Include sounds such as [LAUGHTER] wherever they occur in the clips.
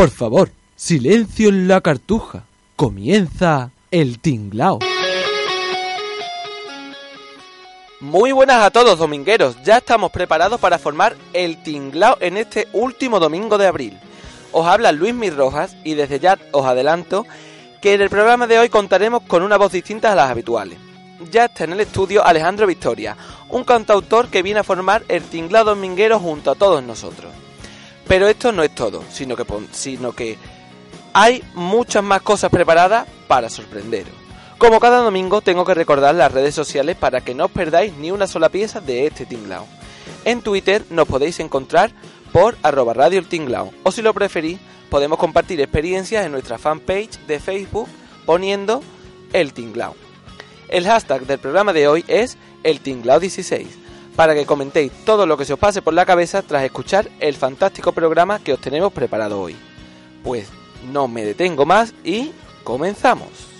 Por favor, silencio en la cartuja. Comienza el tinglao. Muy buenas a todos domingueros, ya estamos preparados para formar el tinglao en este último domingo de abril. Os habla Luis Mir Rojas y desde ya os adelanto que en el programa de hoy contaremos con una voz distinta a las habituales. Ya está en el estudio Alejandro Victoria, un cantautor que viene a formar el tinglao dominguero junto a todos nosotros. Pero esto no es todo, sino que, sino que hay muchas más cosas preparadas para sorprenderos. Como cada domingo tengo que recordar las redes sociales para que no os perdáis ni una sola pieza de este tinglao. En Twitter nos podéis encontrar por arroba radio el tinglao o si lo preferís podemos compartir experiencias en nuestra fanpage de Facebook poniendo el tinglao. El hashtag del programa de hoy es el tinglao 16 para que comentéis todo lo que se os pase por la cabeza tras escuchar el fantástico programa que os tenemos preparado hoy. Pues no me detengo más y comenzamos.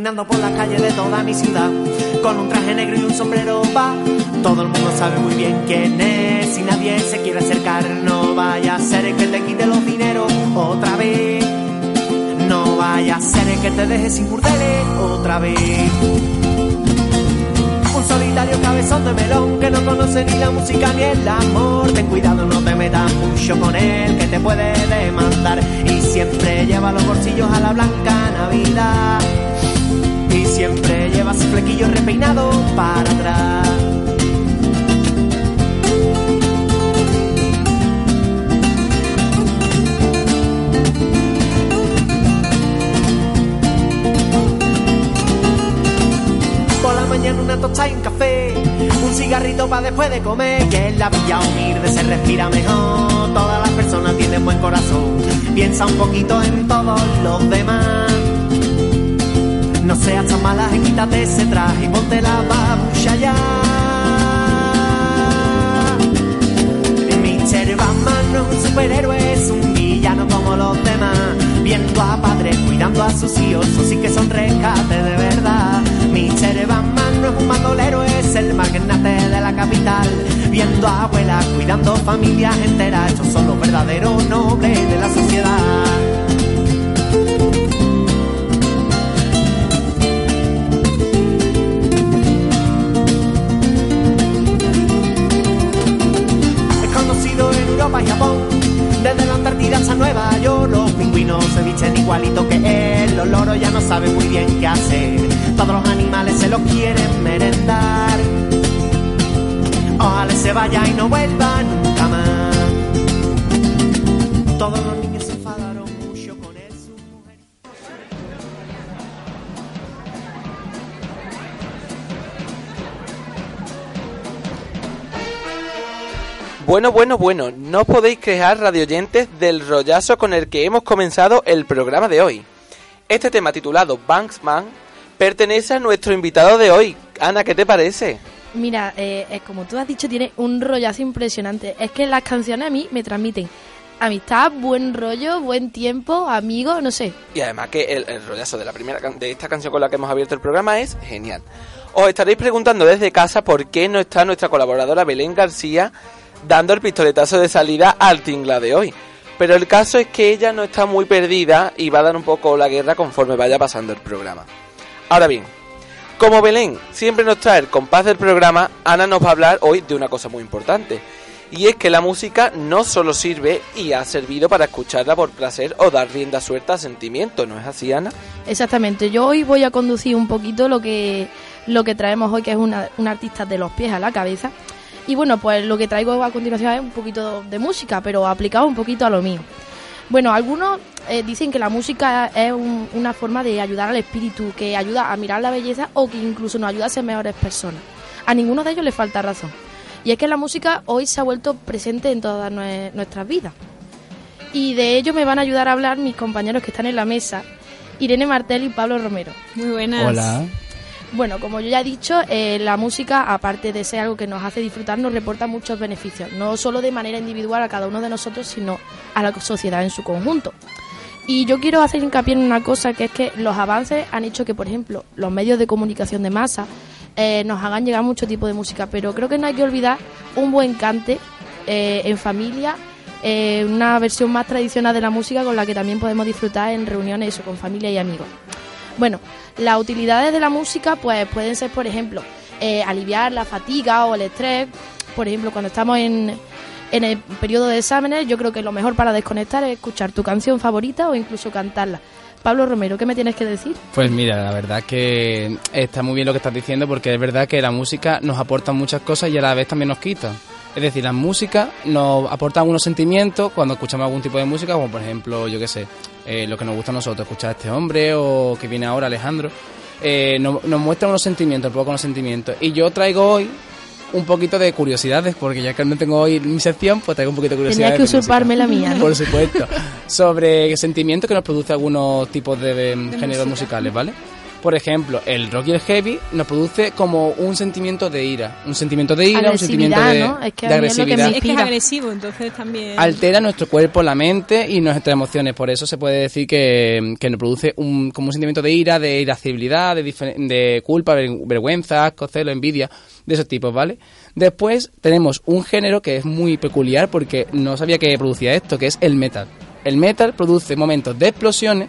Caminando por la calle de toda mi ciudad, con un traje negro y un sombrero va. Todo el mundo sabe muy bien quién es. Si nadie se quiere acercar, no vaya a ser que te quite los dineros otra vez. No vaya a ser que te deje sin burdeles otra vez un solitario cabezón de melón que no conoce ni la música ni el amor. Ten cuidado, no te metas mucho con él, que te puede demandar. Y siempre lleva los bolsillos a la blanca Navidad. Siempre lleva su flequillo repeinado para atrás. mañana una tosta y un café, un cigarrito para después de comer, que en la villa humilde se respira mejor, todas las personas tienen buen corazón, piensa un poquito en todos los demás. No seas tan mala, quítate ese traje y ponte la babucha ya. Mr. Batman no es un superhéroe, es un villano como los demás. Viendo a padres cuidando a sus hijos, eso sí que son rescate de verdad. Mr. Batman no es un mandolero, es el magnate de la capital. Viendo a abuelas cuidando familias enteras, estos son los verdaderos nobles de la sociedad. Europa y Japón, desde la Antártida hasta Nueva York. Los pingüinos se visten igualito que él, los loros ya no saben muy bien qué hacer. Todos los animales se lo quieren merendar. Ojalá se vaya y no vuelva nunca más. Todos los Bueno, bueno, bueno, no podéis quejar radioyentes del rollazo con el que hemos comenzado el programa de hoy. Este tema titulado Banksman pertenece a nuestro invitado de hoy. Ana, ¿qué te parece? Mira, eh, eh, como tú has dicho, tiene un rollazo impresionante. Es que las canciones a mí me transmiten amistad, buen rollo, buen tiempo, amigos, no sé. Y además que el, el rollazo de la primera de esta canción con la que hemos abierto el programa es genial. Os estaréis preguntando desde casa por qué no está nuestra colaboradora Belén García dando el pistoletazo de salida al tingla de hoy. Pero el caso es que ella no está muy perdida y va a dar un poco la guerra conforme vaya pasando el programa. Ahora bien, como Belén siempre nos trae el compás del programa, Ana nos va a hablar hoy de una cosa muy importante. Y es que la música no solo sirve y ha servido para escucharla por placer o dar rienda suelta a sentimientos, ¿no es así, Ana? Exactamente, yo hoy voy a conducir un poquito lo que, lo que traemos hoy, que es una, una artista de los pies a la cabeza. Y bueno, pues lo que traigo a continuación es un poquito de música, pero aplicado un poquito a lo mío. Bueno, algunos eh, dicen que la música es un- una forma de ayudar al espíritu, que ayuda a mirar la belleza o que incluso nos ayuda a ser mejores personas. A ninguno de ellos le falta razón. Y es que la música hoy se ha vuelto presente en todas nue- nuestras vidas. Y de ello me van a ayudar a hablar mis compañeros que están en la mesa, Irene Martel y Pablo Romero. Muy buenas. Hola. Bueno, como yo ya he dicho, eh, la música, aparte de ser algo que nos hace disfrutar, nos reporta muchos beneficios, no solo de manera individual a cada uno de nosotros, sino a la sociedad en su conjunto. Y yo quiero hacer hincapié en una cosa, que es que los avances han hecho que, por ejemplo, los medios de comunicación de masa eh, nos hagan llegar mucho tipo de música, pero creo que no hay que olvidar un buen cante eh, en familia, eh, una versión más tradicional de la música con la que también podemos disfrutar en reuniones con familia y amigos. Bueno, las utilidades de la música pues pueden ser, por ejemplo, eh, aliviar la fatiga o el estrés. Por ejemplo, cuando estamos en, en el periodo de exámenes, yo creo que lo mejor para desconectar es escuchar tu canción favorita o incluso cantarla. Pablo Romero, ¿qué me tienes que decir? Pues mira, la verdad que está muy bien lo que estás diciendo porque es verdad que la música nos aporta muchas cosas y a la vez también nos quita. Es decir, la música nos aporta algunos sentimientos cuando escuchamos algún tipo de música, como por ejemplo, yo qué sé, eh, lo que nos gusta a nosotros, escuchar a este hombre o que viene ahora, Alejandro, eh, nos, nos muestra unos sentimientos, poco unos sentimientos. Y yo traigo hoy un poquito de curiosidades, porque ya que no tengo hoy mi sección, pues traigo un poquito de curiosidades. Tenías que usurparme la mía, ¿no? Por supuesto. Sobre sentimientos que nos produce algunos tipos de, de géneros musicales, ¿vale? Por ejemplo, el rock y el heavy nos produce como un sentimiento de ira. Un sentimiento de ira, un sentimiento de, Agresividad, ¿no? Es que de es lo que me agresividad. Es que es Inspira. agresivo, entonces también... Altera nuestro cuerpo, la mente y nuestras emociones. Por eso se puede decir que, que nos produce un, como un sentimiento de ira, de irascibilidad, de, de culpa, ver- vergüenza, asco, celo, envidia, de esos tipos, ¿vale? Después tenemos un género que es muy peculiar porque no sabía que producía esto, que es el metal. El metal produce momentos de explosiones,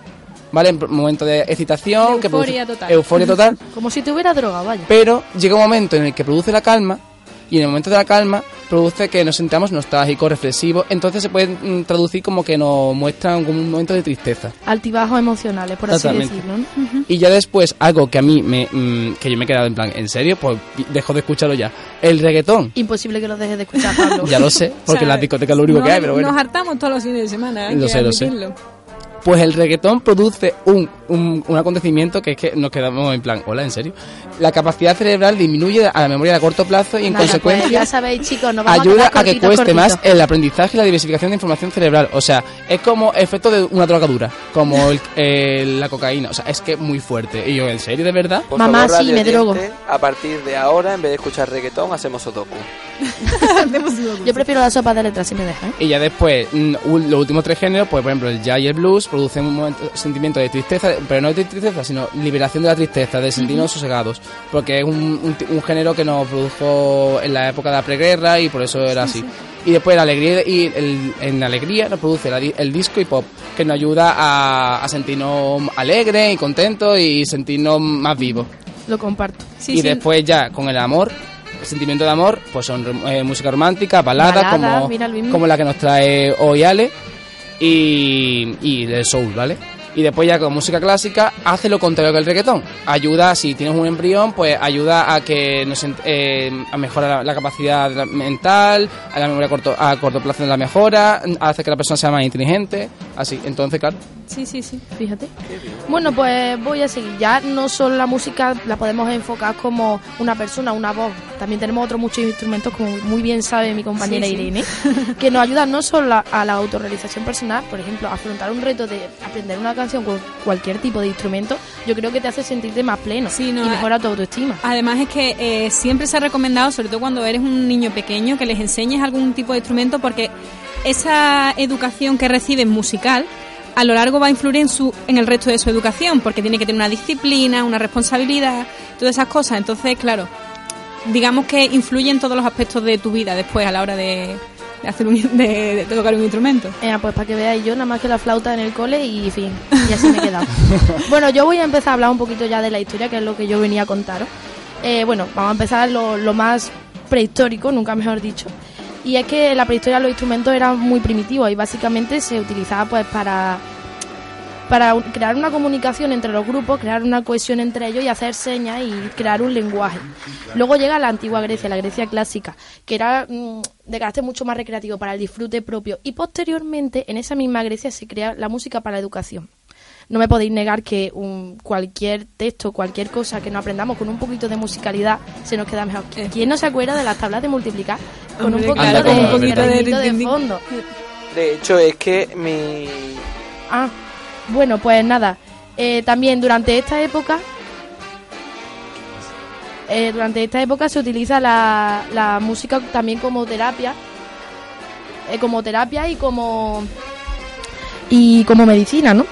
¿vale? En Momentos de excitación, De que euforia produce- total. euforia total, [LAUGHS] Como si te hubiera drogado, vaya. pero llega un momento en el que produce la calma y en el momento de la calma produce que nos sentamos nostálgicos, reflexivos, entonces se puede mm, traducir como que nos muestran como un momento de tristeza. Altibajos emocionales, por así Totalmente. decirlo. ¿no? Y ya después, algo que a mí me, mm, que yo me he quedado en plan, ¿en serio? Pues dejo de escucharlo ya. El reggaetón. Imposible que lo dejes de escuchar, Pablo. [LAUGHS] Ya lo sé, [LAUGHS] porque O sea, en las discotecas es lo único nos- que hay, pero bueno. Nos hartamos todos los fines de semana, hay Lo que sé, lo sé. Pues el reggaetón produce un, un, un acontecimiento que es que nos quedamos en plan, hola, ¿en serio? La capacidad cerebral disminuye a la memoria a corto plazo y en Nada, pues consecuencia ya sabéis, chicos, nos vamos ayuda a, que cueste más el aprendizaje y la diversificación de información cerebral. O sea, es como efecto de una drogadura, como [LAUGHS] el- la cocaína. O sea, es que es muy fuerte. Y yo, ¿en serio, de verdad? Por Mamá, favor, sí, me drogo. A partir de ahora, en vez de escuchar reggaetón, hacemos Otoku. [LAUGHS] [LAUGHS] Yo prefiero la sopa de letras si me dejan. Y ya después, mm, los últimos tres géneros, pues por ejemplo, el jazz y el blues producen un momento- sentimiento de tristeza, pero no de tristeza, sino liberación de la tristeza, de sentirnos sosegados. Porque es un, un un género que nos produjo en la época de la preguerra y por eso era así. Y después la alegría y el, en alegría nos produce la el disco y pop, que nos ayuda a, a sentirnos alegres y contentos y sentirnos más vivos. Lo comparto. Sí, y después ya con el amor, el sentimiento de amor, pues son eh, música romántica, baladas, Baladas, como, como la que nos trae hoy Ale y, y el soul, ¿vale? Y después ya con música clásica hace lo contrario que el reggaetón. Ayuda, si tienes un embrión, pues ayuda a que nos eh, a mejorar la, capacidad mental, a la memoria a corto, a corto plazo la mejora, hace que la persona sea más inteligente, así. Entonces, claro, Sí, sí, sí. Fíjate. Bueno, pues voy a seguir. Ya no solo la música la podemos enfocar como una persona, una voz. También tenemos otros muchos instrumentos, como muy bien sabe mi compañera Sí, sí. Irene, que nos ayudan no solo a, la autorrealización personal, por ejemplo, afrontar un reto de aprender una canción con cualquier tipo de instrumento, yo creo que te hace sentirte más pleno Sí, no, y mejora tu autoestima. Además es que eh, siempre se ha recomendado, sobre todo cuando eres un niño pequeño, que les enseñes algún tipo de instrumento porque esa educación que reciben musical a lo largo va a influir en su en el resto de su educación porque tiene que tener una disciplina, una responsabilidad, todas esas cosas. Entonces, claro, digamos que influye en todos los aspectos de tu vida después a la hora de, de hacer un, de, de tocar un instrumento. Eh, pues para que veáis yo nada más que la flauta en el cole y fin, y así me he quedado. [LAUGHS] bueno, yo voy a empezar a hablar un poquito ya de la historia, que es lo que yo venía a contaros. Eh, bueno, vamos a empezar lo, lo más prehistórico, nunca mejor dicho. Y es que en la prehistoria los instrumentos eran muy primitivos y básicamente se utilizaba pues para para crear una comunicación entre los grupos, crear una cohesión entre ellos y hacer señas y crear un lenguaje. Luego llega la antigua Grecia, la Grecia clásica, que era mm, de carácter mucho más recreativo para el disfrute propio. Y posteriormente, en esa misma Grecia se crea la música para la educación. No me podéis negar que un- cualquier texto, cualquier cosa que no aprendamos con un poquito de musicalidad se nos queda mejor. ¿Quién no se acuerda de las tablas de multiplicar con un Hombre, poquito de, un poquito de de ritmito de rin, rin, rin. fondo? De hecho, es que mi. Ah, bueno, pues nada. Eh, también durante esta época, eh, durante esta época se utiliza la, la música también como terapia, eh, como terapia y como y como medicina, ¿no?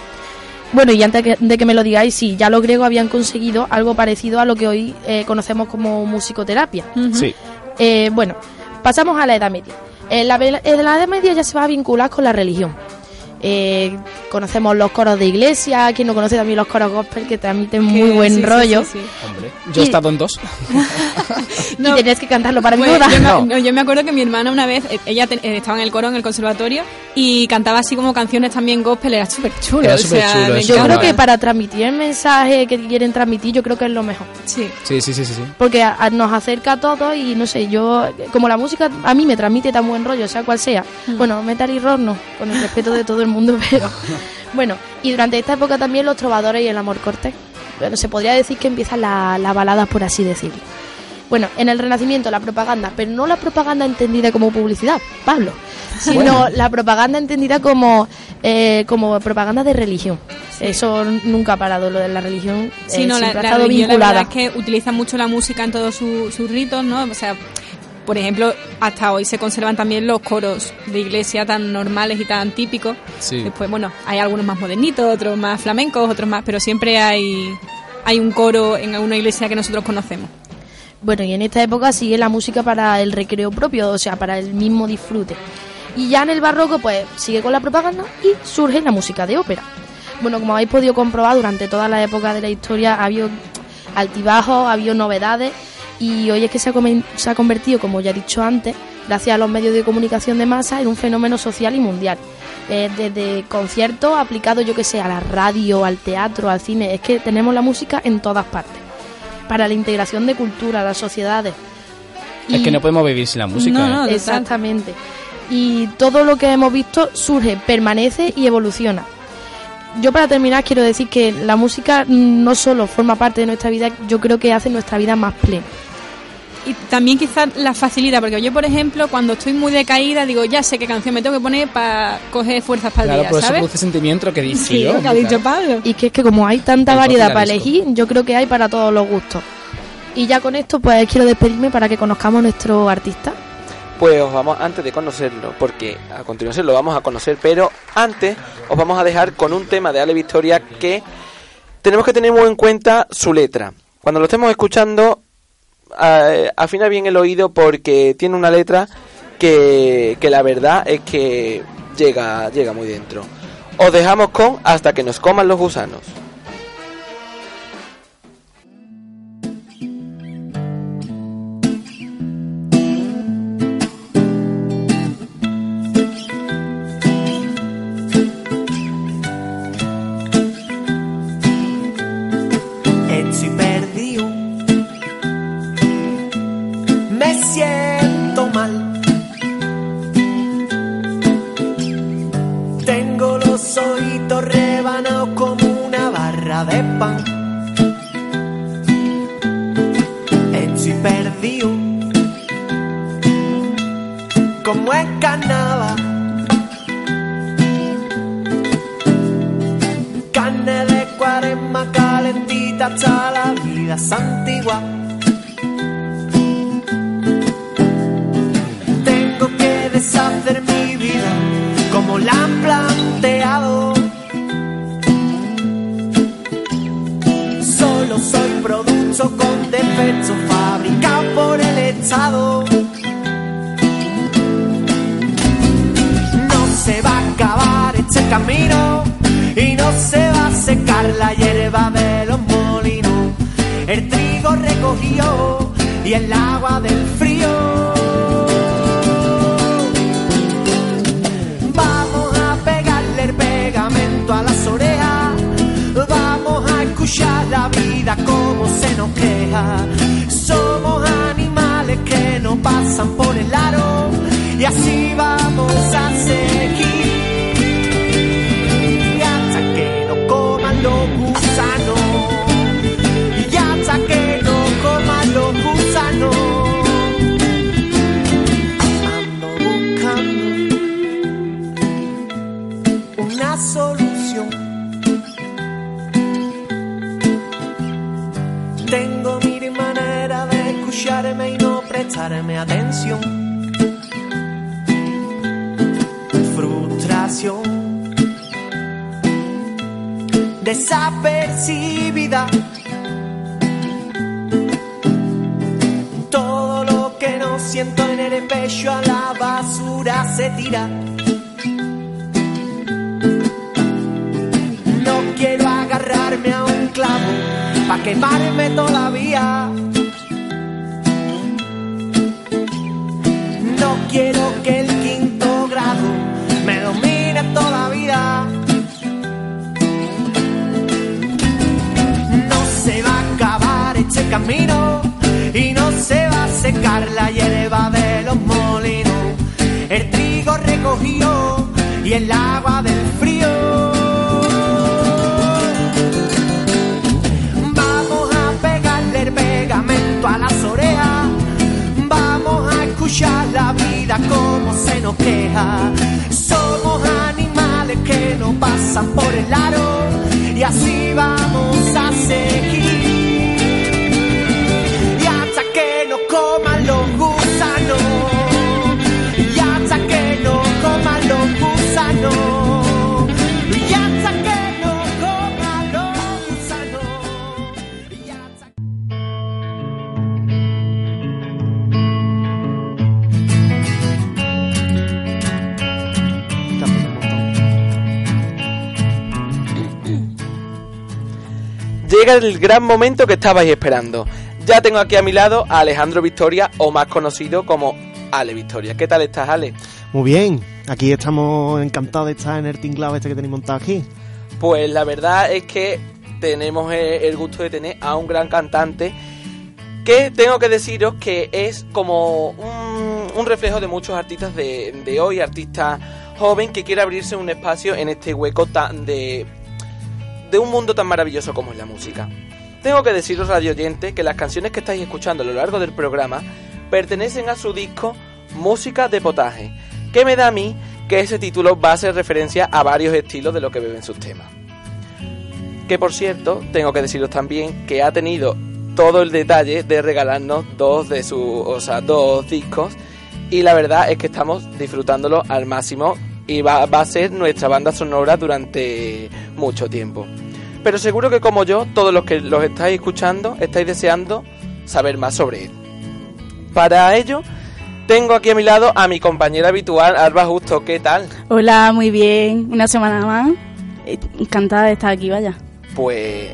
Bueno, y antes de que me lo digáis, sí, ya los griegos habían conseguido algo parecido a lo que hoy eh, conocemos como musicoterapia. Sí. Eh, bueno, pasamos a la Edad Media. En la, ve- en la Edad Media ya se va a vincular con la religión. Eh, conocemos los coros de iglesia, quien no conoce también los coros gospel que transmiten muy buen sí, rollo. sí, sí. Hombre, yo he estado en dos. [LAUGHS] No. Y tenías que cantarlo para mi Pues, boda. yo, No. me, no, yo me acuerdo que mi hermana una vez, eh, ella te- eh, estaba en el coro en el conservatorio y cantaba así como canciones también gospel, era súper chulo. Era o sea, eso. Yo creo que para transmitir el mensaje que quieren transmitir, yo creo que es lo mejor. Sí. Sí, sí, sí, sí. sí. Porque a- a- nos acerca a todos y no sé, yo, como la música a mí me transmite tan buen rollo, sea cual sea. Bueno, metal y rock no, con el respeto de todo el mundo, [LAUGHS] pero bueno. Y durante esta época también los trovadores y el amor cortés. Bueno, se podría decir que empiezan la- las baladas, por así decirlo. Bueno, en el Renacimiento la propaganda, pero no la propaganda entendida como publicidad, Pablo, [LAUGHS] sino la propaganda entendida como, eh, como propaganda de religión. Eso nunca ha parado, lo de la religión Sí, eh, no, la, ha la estado religión, la vinculada. verdad es que utilizan mucho la música en todos su- sus ritos, ¿no? O sea, por ejemplo, hasta hoy se conservan también los coros de iglesia tan normales y tan típicos. Sí. Después, bueno, hay algunos más modernitos, otros más flamencos, otros más, pero siempre hay, hay un coro en alguna iglesia que nosotros conocemos. Bueno, y en esta época sigue la música para el recreo propio, o sea, para el mismo disfrute. Y ya en el barroco, pues sigue con la propaganda y surge la música de ópera. Bueno, como habéis podido comprobar, durante toda la época de la historia ha habido altibajos, ha habido novedades y hoy es que se ha, comen- se ha convertido, como ya he dicho antes, gracias a los medios de comunicación de masa, en un fenómeno social y mundial. Eh, desde conciertos aplicados, yo que sé, a la radio, al teatro, al cine, es que tenemos la música en todas partes para la integración de cultura, las sociedades. Es Y- que no podemos vivir sin la música. No, ¿eh? no. Exactamente. Y todo lo que hemos visto surge, permanece y evoluciona. Yo para terminar quiero decir que la música no solo forma parte de nuestra vida, yo creo que hace nuestra vida más plena. Y también quizás la facilita, porque yo, por ejemplo, cuando estoy muy decaída, digo, ya sé qué canción me tengo que poner para coger fuerzas para el Claro, día, por eso ¿sabes? produce sentimiento que dice Sí, yo. lo que ha dicho Pablo. Y que es que como hay tanta El variedad para elegir, yo creo que hay para todos los gustos. Y ya con esto pues quiero despedirme para que conozcamos a nuestro artista. Pues os vamos, antes de conocerlo, porque a continuación lo vamos a conocer, pero antes os vamos a dejar con un tema de Ale Victoria que tenemos que tener muy en cuenta su letra. Cuando lo estemos escuchando, afina bien el oído porque tiene una letra que, que la verdad es que llega, llega muy dentro. Os dejamos con Hasta que nos coman los gusanos. No se va a acabar este camino y no se va a secar la hierba de los molinos. El trigo recogió y el agua del frío. Vamos a pegarle el pegamento a las orejas. Vamos a escuchar la vida como se nos queja. Somos que no pasan por el aro y así vamos a seguir hasta que nos coman los gusanos. Y hasta que nos coman los gusanos. Ando buscando una solución. Tengo mil maneras de escucharme no prestarme atención. Frustración desapercibida. Todo lo que no siento en el pecho a la basura se tira. No quiero agarrarme a un clavo pa' quemarme todavía. Quiero que el quinto grado me domine todavía. No se va a acabar este camino y no se va a secar la hierba pasan por el aro y así Llega el gran momento que estabais esperando. Ya tengo aquí a mi lado a Alejandro Victoria, o más conocido como Ale Victoria. ¿Qué tal estás, Ale? Muy bien, aquí estamos encantados de estar en el tinglado este que tenéis montado aquí. Pues la verdad es que tenemos eh, el gusto de tener a un gran cantante que tengo que deciros que es como un, un reflejo de muchos artistas de, de hoy, artista joven que quiere abrirse un espacio en este hueco tan de, de un mundo tan maravilloso como es la música. Tengo que deciros, radio oyente, que las canciones que estáis escuchando a lo largo del programa pertenecen a su disco Música de Potaje, que me da a mí que ese título va a hacer referencia a varios estilos de lo que beben sus temas. Que por cierto, tengo que deciros también que ha tenido todo el detalle de regalarnos dos de sus, o sea, dos discos y la verdad es que estamos disfrutándolo al máximo y va, va a ser nuestra banda sonora durante mucho tiempo. Pero seguro que como yo, todos los que los estáis escuchando estáis deseando saber más sobre él. Para ello, tengo aquí a mi lado a mi compañera habitual, Alba Justo. ¿Qué tal? Hola, muy bien. Una semana más. Eh, Encantada de estar aquí, vaya. Pues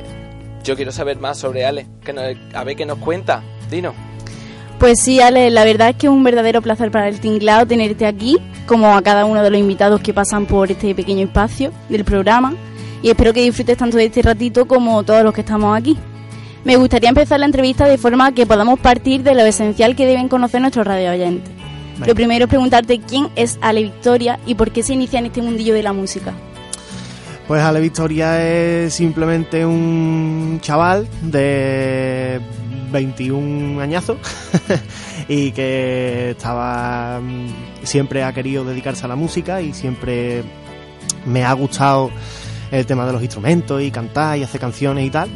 yo quiero saber más sobre Ale. Que nos- a ver qué nos cuenta. Dino. Pues sí, Ale, la verdad es que es un verdadero placer para el tinglado tenerte aquí, como a cada uno de los invitados que pasan por este pequeño espacio del programa. Y espero que disfrutes tanto de este ratito como todos los que estamos aquí. Me gustaría empezar la entrevista de forma que podamos partir de lo esencial que deben conocer nuestros radio oyentes. Venga. Lo primero es preguntarte quién es Ale Victoria y por qué se inicia en este mundillo de la música. Pues Ale Victoria es simplemente un chaval de 21 añazos [LAUGHS] y que estaba mm, siempre ha querido dedicarse a la música y siempre me ha gustado el tema de los instrumentos y cantar y hacer canciones y tal.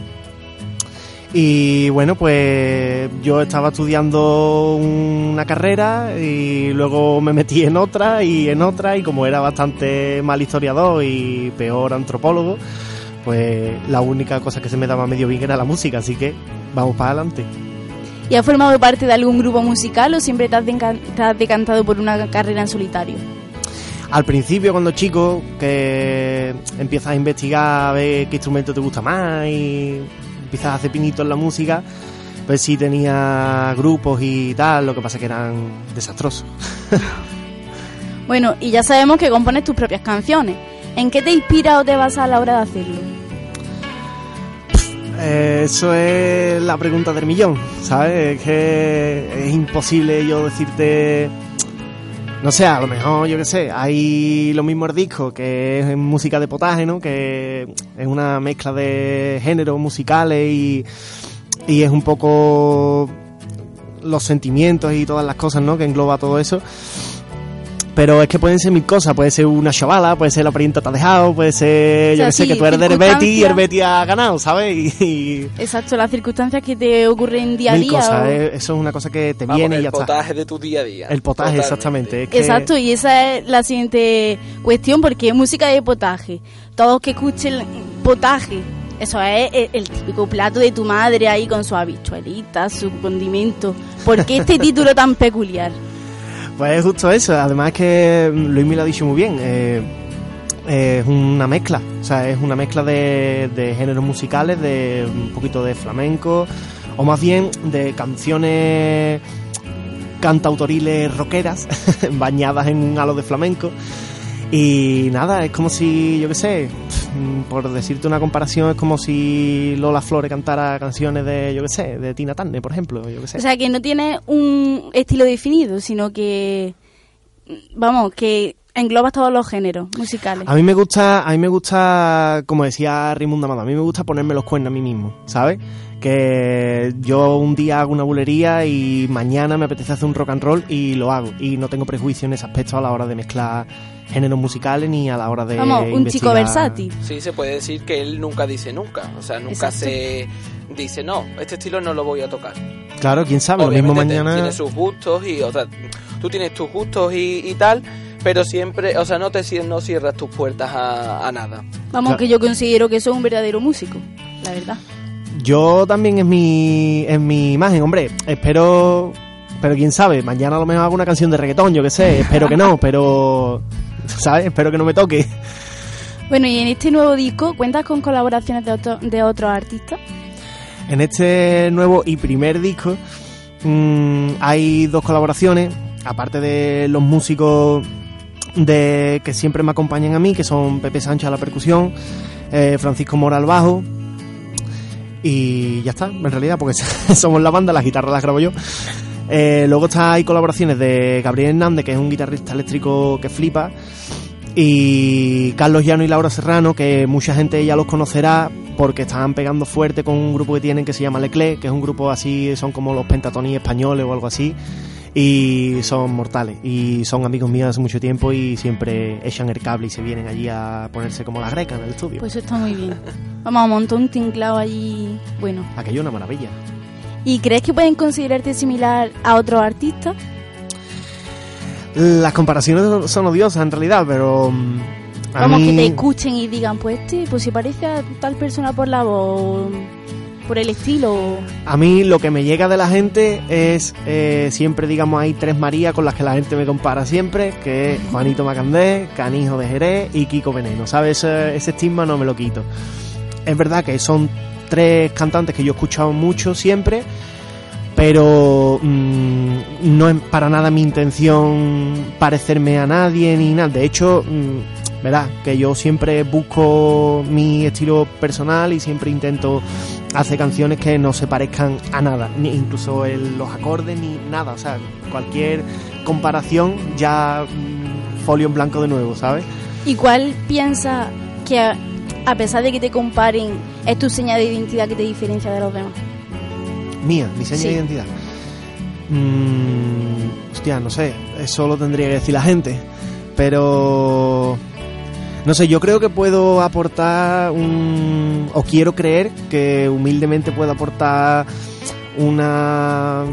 Y bueno, pues yo estaba estudiando una carrera y luego me metí en otra y en otra y como era bastante mal historiador y peor antropólogo, pues la única cosa que se me daba medio bien era la música, así que vamos para adelante. ¿Y has formado parte de algún grupo musical o siempre te has, te has decantado por una carrera en solitario? Al principio cuando chico que empiezas a investigar a ver qué instrumento te gusta más y empiezas a hacer pinitos en la música, pues sí tenía grupos y tal, lo que pasa que eran desastrosos. [LAUGHS] Bueno, y ya sabemos que compones tus propias canciones. ¿En qué te inspira o te basas a la hora de hacerlo? Eh, eso es la pregunta del millón, ¿sabes? Es que es imposible yo decirte... No sé, a lo mejor, yo qué sé, hay los mismos discos que es música de potaje, ¿no? Que es una mezcla de géneros musicales y, y es un poco los sentimientos y todas las cosas, ¿no? Que engloba todo eso. Pero es que pueden ser mil cosas, puede ser una chavala, puede ser la parienta te ha dejado, puede ser, O yo qué sé, sí, que tú eres del Betty y el. Betty ha ganado, ¿sabes? Y, y Exacto, las circunstancias que te ocurren día a mil día. cosas, o- eh, eso es una cosa que te Vamos, viene y el ya está. potaje de tu día a día. El potaje, Totalmente. exactamente. es que- Exacto, y esa es la siguiente cuestión, porque es música de potaje. Todos que escuchen potaje. Eso es el, el típico plato de tu madre ahí con sus habichuelitas, su condimento. ¿Por qué este [LAUGHS] título tan peculiar? Pues es justo eso. Además que Luis me lo ha dicho muy bien. eh, es una mezcla. O sea, es una mezcla de, de géneros musicales, de un poquito de flamenco, o más bien de canciones cantautoriles rockeras, [LAUGHS] bañadas en un halo de flamenco. Y nada, es como si, yo qué sé, por decirte una comparación, es como si Lola Flores cantara canciones de, yo qué sé, de Tina Turner, por ejemplo, yo qué sé. O sea, que no tiene un estilo definido, sino que, vamos, que engloba todos los géneros musicales. A mí me gusta, a mí me gusta, como decía Raimundo Amado, a mí me gusta ponerme los cuernos a mí mismo, ¿sabes? Que yo un día hago una bulería y mañana me apetece hacer un rock and roll y lo hago. Y no tengo prejuicio en ese aspecto a la hora de mezclar géneros musicales ni a la hora de. Vamos, un chico versátil. Sí, se puede decir que él nunca dice nunca. O sea, nunca Exacto. se dice, no, este estilo no lo voy a tocar. Claro, quién sabe, lo mismo Obviamente te- mañana. Tiene sus gustos y, o sea, tú tienes tus gustos y, y tal, pero siempre, o sea, no te no cierras tus puertas a, a nada. Vamos, Claro. que yo considero que soy un verdadero músico, la verdad. Yo también es mi, es mi imagen, hombre. Espero. Pero quién sabe, mañana a lo mejor hago una canción de reggaetón, yo qué sé. Espero que no, [LAUGHS] pero. ¿Sabes? Espero que no me toque. Bueno, y en este nuevo disco, ¿cuentas con colaboraciones de, otro- de otros artistas? En este nuevo y primer disco mm, hay dos colaboraciones, aparte de los músicos de que siempre me acompañan a mí, que son Pepe Sánchez a la percusión, eh, Francisco Mora al bajo y ya está, en realidad, porque [LAUGHS] somos la banda, las guitarras las grabo yo. Eh, luego está, hay colaboraciones de Gabriel Hernández, que es un guitarrista eléctrico que flipa, y Carlos Llano y Laura Serrano, que mucha gente ya los conocerá porque están pegando fuerte con un grupo que tienen que se llama Leclerc, que es un grupo así, son como los pentatonis españoles o algo así, y son mortales, y son amigos míos hace mucho tiempo y siempre echan el cable y se vienen allí a ponerse como la greca en el estudio. Pues eso está muy bien. Vamos a montar un tinglado allí. Bueno, Aquello es una maravilla. ¿Y crees que pueden considerarte similar a otros artistas? Las comparaciones son- odiosas en realidad, pero... mm, a Vamos, mí- que te escuchen y digan, pues este, pues si parece a tal persona por la voz, por el estilo. A mí lo que me llega de la gente es eh, siempre, digamos, hay tres Marías con las que la gente me compara siempre, que es Juanito Macandé, Canijo de Jerez y Kiko Veneno, ¿sabes? Ese, ese estigma no me lo quito. Es verdad que son tres cantantes que yo he escuchado mucho siempre, pero mm, no es para nada mi intención parecerme a nadie ni nada. De hecho, mm, verás, que yo siempre busco mi estilo personal y siempre intento hacer canciones que no se parezcan a nada, ni incluso el- los acordes ni nada. O sea, cualquier comparación ya mm, folio en blanco de nuevo, ¿sabes? ¿Y cuál piensa que a, pesar de que te comparen, es tu señal de identidad que te diferencia de los demás? Mía, mi seña Sí. de identidad. Mm, hostia, no sé, eso lo tendría que decir la gente. Pero no sé, yo creo que puedo aportar un. o quiero creer que humildemente puedo aportar una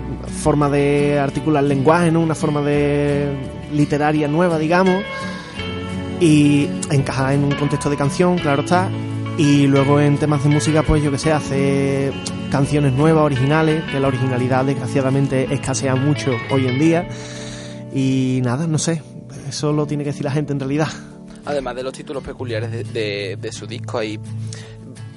forma de articular lenguaje, ¿no? Una forma de literaria nueva, digamos. Y encajar en un contexto de canción, claro está. Y luego en temas de música, pues yo que sé, hacer canciones nuevas, originales, que la originalidad desgraciadamente escasea mucho hoy en día. Y nada, no sé, eso lo tiene que decir la gente en realidad. Además de los títulos peculiares de, de- de su disco, hay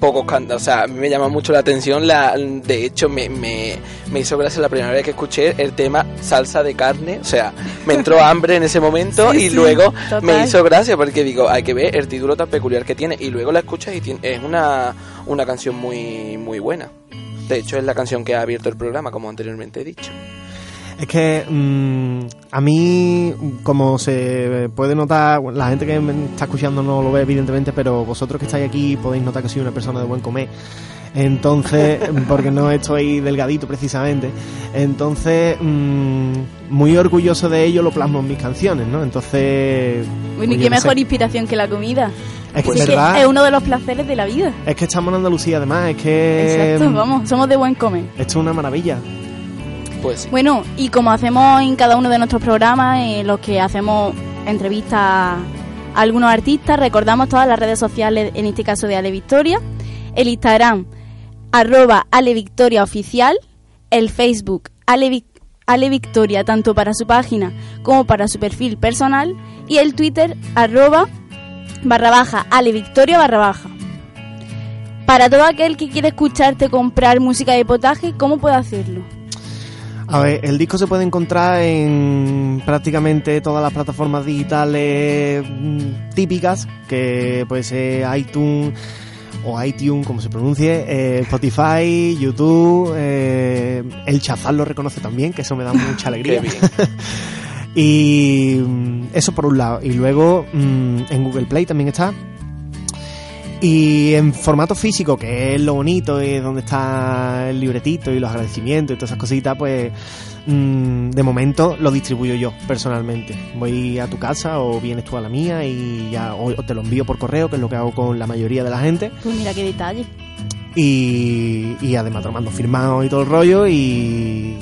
pocos cantantes. O sea, a mí me llama mucho la atención. La, de hecho, me, me, me hizo gracia la primera vez que escuché el tema salsa de carne. O sea, me entró [LAUGHS] hambre en ese momento Sí, y sí, luego total. me hizo gracia porque digo, hay que ver el título tan peculiar que tiene. Y luego la escuchas y tiene- es una, una canción muy, muy buena. De hecho, es la canción que ha abierto el programa, como anteriormente he dicho. Es que mm, a mí, como se puede notar, la gente que me está escuchando no lo ve evidentemente, pero vosotros que estáis aquí podéis notar que soy una persona de buen comer. Entonces, [LAUGHS] porque no estoy delgadito precisamente. Entonces, mm, muy orgulloso de ello lo plasmo en mis canciones, ¿no? Entonces... Bueno, ¿y pues qué mejor inspiración que la comida? Es que es que verdad. es uno de los placeres de la vida. Es que estamos en Andalucía además, es que... Exacto, mm, vamos, somos de buen comer. Esto es una maravilla. Pues. Bueno, y como hacemos en cada uno de nuestros programas, en los que hacemos entrevistas a algunos artistas. Recordamos todas las redes sociales, en este caso de Ale Victoria. El Instagram, arroba Ale Victoria Oficial. El Facebook, Ale, Ale Victoria, tanto para su página como para su perfil personal. Y el Twitter, arroba barra baja, Ale Victoria barra baja. Para todo aquel que quiere escucharte comprar música de potaje, ¿cómo puede hacerlo? A ver, el disco se puede encontrar en prácticamente todas las plataformas digitales mm, típicas, que puede ser iTunes o iTunes, como se pronuncie, eh, Spotify, YouTube, eh, el Chazal lo reconoce también, que eso me da [LAUGHS] mucha alegría. [LAUGHS] Y mm, eso por un lado. Y luego mm, en Google Play también está. Y en formato físico, que es lo bonito, es donde está el libretito y los agradecimientos y todas esas cositas, pues mm, de momento lo distribuyo yo personalmente. Voy a tu casa o vienes tú a la mía y ya o, o te lo envío por correo, que es lo que hago con la mayoría de la gente. Pues mira qué detalle. Y, y además te lo mando firmado y todo el rollo y,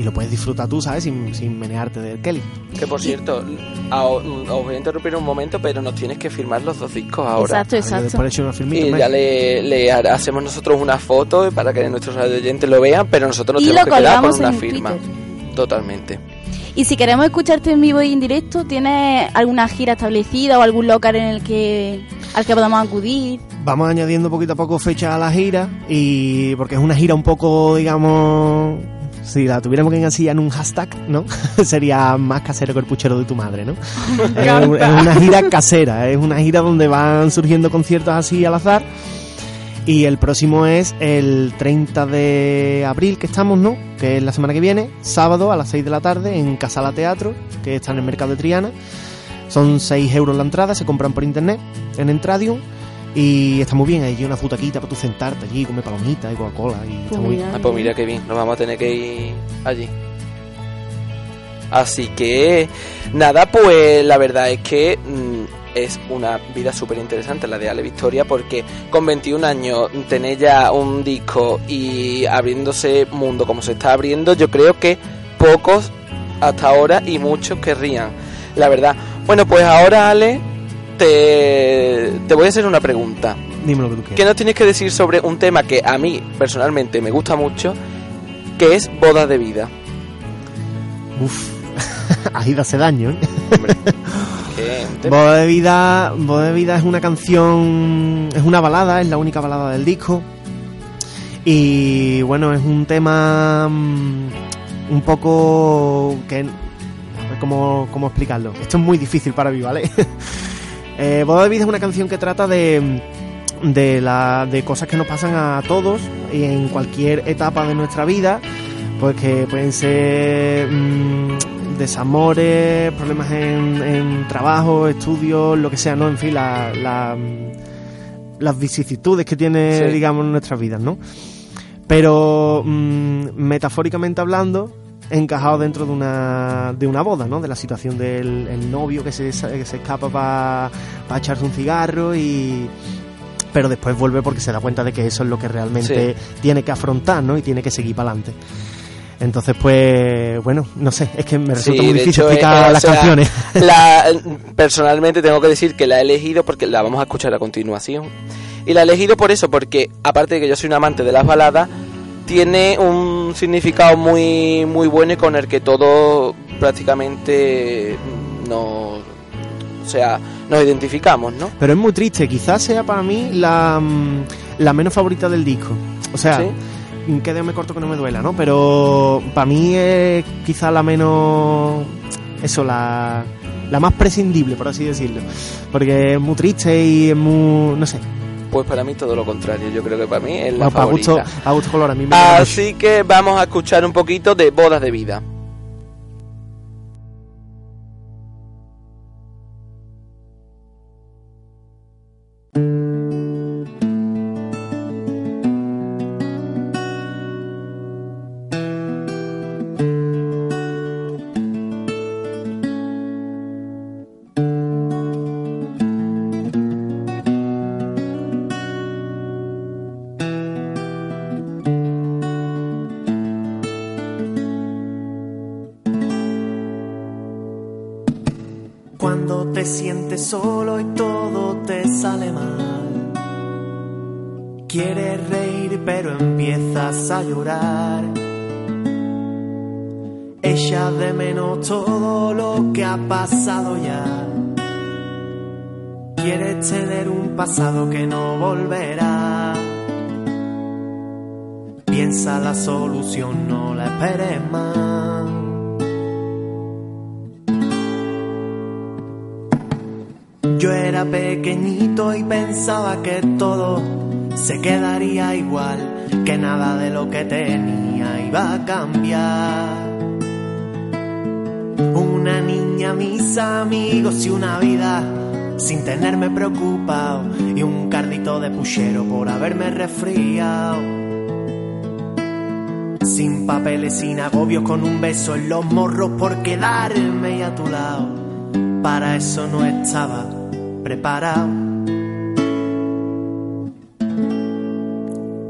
y lo puedes disfrutar tú, ¿sabes? Sin, sin menearte del Kelly. Que por cierto, a- os voy a interrumpir un momento, pero nos tienes que firmar los dos discos ahora. Exacto, exacto. después le echo una firmita, Y ya le, le ha- hacemos nosotros una foto para que nuestros oyentes lo vean, pero nosotros nos Y tenemos lo que quedar con una firma. Twitter. Totalmente. Y si queremos escucharte en vivo y en directo, ¿tienes alguna gira establecida o algún local en el que al que podamos acudir? Vamos añadiendo poquito a poco fecha a la gira y porque es una gira un poco, digamos, si la tuviéramos que encasillar en un hashtag, ¿no? [LAUGHS] Sería más casero que el puchero de tu madre, ¿no? [LAUGHS] es, un- es una gira casera, es una gira donde van surgiendo conciertos así al azar. Y el próximo es el 30 de abril que estamos, ¿no? Que es la semana que viene, sábado a las 6 de la tarde en Casala Teatro, que está en el mercado de Triana. Son 6 euros la entrada, se compran por internet en Entradium. Y está muy bien, hay una futaquita para tú sentarte allí, comer palomitas y Coca-Cola. Y está Pues muy mira. Ah, pues mira qué bien, nos vamos a tener que ir allí. Así que, nada, pues la verdad es que mm, es una vida súper interesante la de Ale Victoria porque con 21 años tener ya un disco y abriéndose mundo como se está abriendo, yo creo que pocos hasta ahora y muchos querrían, la verdad. Bueno, pues ahora Ale, te, te voy a hacer una pregunta. Dime lo que tú ¿Qué quieras. nos tienes que decir sobre un tema que a mí personalmente me gusta mucho, que es bodas de vida? Uf, [LAUGHS] ahí hace daño, ¿eh? Hombre, [LAUGHS] Boda de Vida, Boda de Vida es una canción, es una balada, es la única balada del disco. Y bueno, es un tema mm, un poco que... A ver cómo, cómo explicarlo. Esto es muy difícil para mí, ¿vale? [LAUGHS] eh, Boda de Vida es una canción que trata de, de, la, de cosas que nos pasan a todos y en cualquier etapa de nuestra vida. Pues que pueden ser mm, desamores, problemas en, en trabajo, estudios, lo que sea, ¿no? En fin, la, la, mm, las vicisitudes que tiene, Sí. digamos, nuestras vidas, ¿no? Pero mm, metafóricamente hablando, encajado dentro de una, de una boda, ¿no? De la situación del el novio que se, que se escapa para echarse un cigarro y... Pero después vuelve porque se da cuenta de que eso es lo que realmente tiene que afrontar, ¿no? Y tiene que seguir para adelante. Entonces, pues, bueno, no sé, es que me resulta Sí, muy difícil hecho, explicar eh, o las sea, canciones. La, personalmente tengo que decir que la he elegido porque la vamos a escuchar a continuación. Y la he elegido por eso, porque aparte de que yo soy un amante de las baladas, tiene un significado muy, muy bueno y con el que todos prácticamente nos, o sea, nos identificamos, ¿no? Pero es muy triste, quizás sea para mí la, mm, la menos favorita del disco. O sea, ¿Sí? que Dios me corto que no me duela, ¿no? Pero para mí es quizás la menos. Eso, la, la más prescindible, por así decirlo. Porque es muy triste y es muy. No sé. Pues para mí todo lo contrario, yo creo que para mí es la Bueno, para favorita. gusto, a gusto color a mí me. Así que vamos a escuchar un poquito de Bodas de Vida. Puchero por haberme resfriado. Sin papeles, sin agobios, con un beso en los morros por quedarme a tu lado. Para eso no estaba preparado.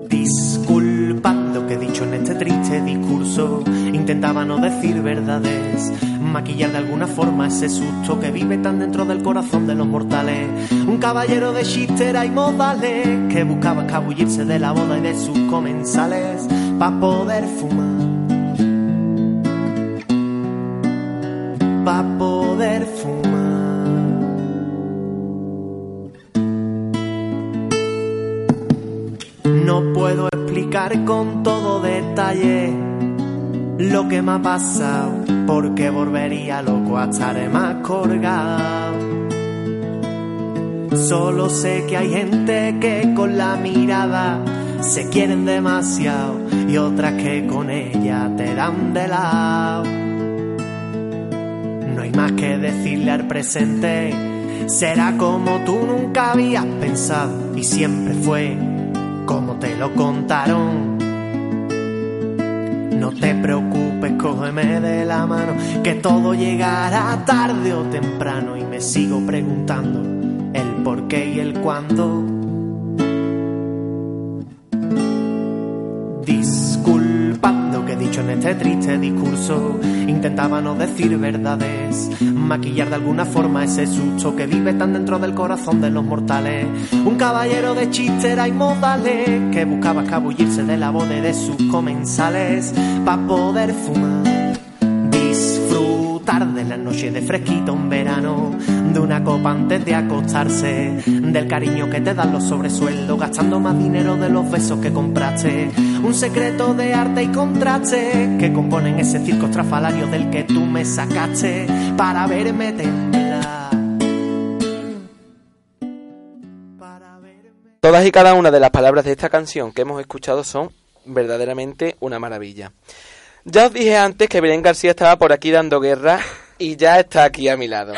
Disculpad lo que he dicho en este triste discurso. Intentaba no decir verdades, maquillar de alguna forma ese susto que vive tan dentro del corazón de los mortales. Un caballero de chistera y modales que buscaba escabullirse de la boda y de sus comensales para poder fumar. Para poder fumar. No puedo explicar con todo detalle lo que me ha pasado, porque volvería loco a estar más colgado. Solo sé que hay gente que con la mirada se quieren demasiado y otras que con ella te dan de lado. No hay más que decirle al presente, será como tú nunca habías pensado y siempre fue como te lo contaron. No te preocupes, cógeme de la mano, que todo llegará tarde o temprano y me sigo preguntando el por qué y el cuándo. Triste discurso. Intentaba no decir verdades, maquillar de alguna forma ese susto que vive tan dentro del corazón de los mortales. Un caballero de chistera y modales que buscaba escabullirse de la y de sus comensales para poder fumar. De fresquito en verano, de una copa antes de acostarse, del cariño que te dan los sobresueldos, gastando más dinero de los besos que compraste. Un secreto de arte y contraste que componen ese circo estrafalario del que tú me sacaste para verme temblar. Todas y cada una de las palabras de esta canción que hemos escuchado son verdaderamente una maravilla. Ya os dije antes que Belén García estaba por aquí dando guerra y ya está aquí a mi lado.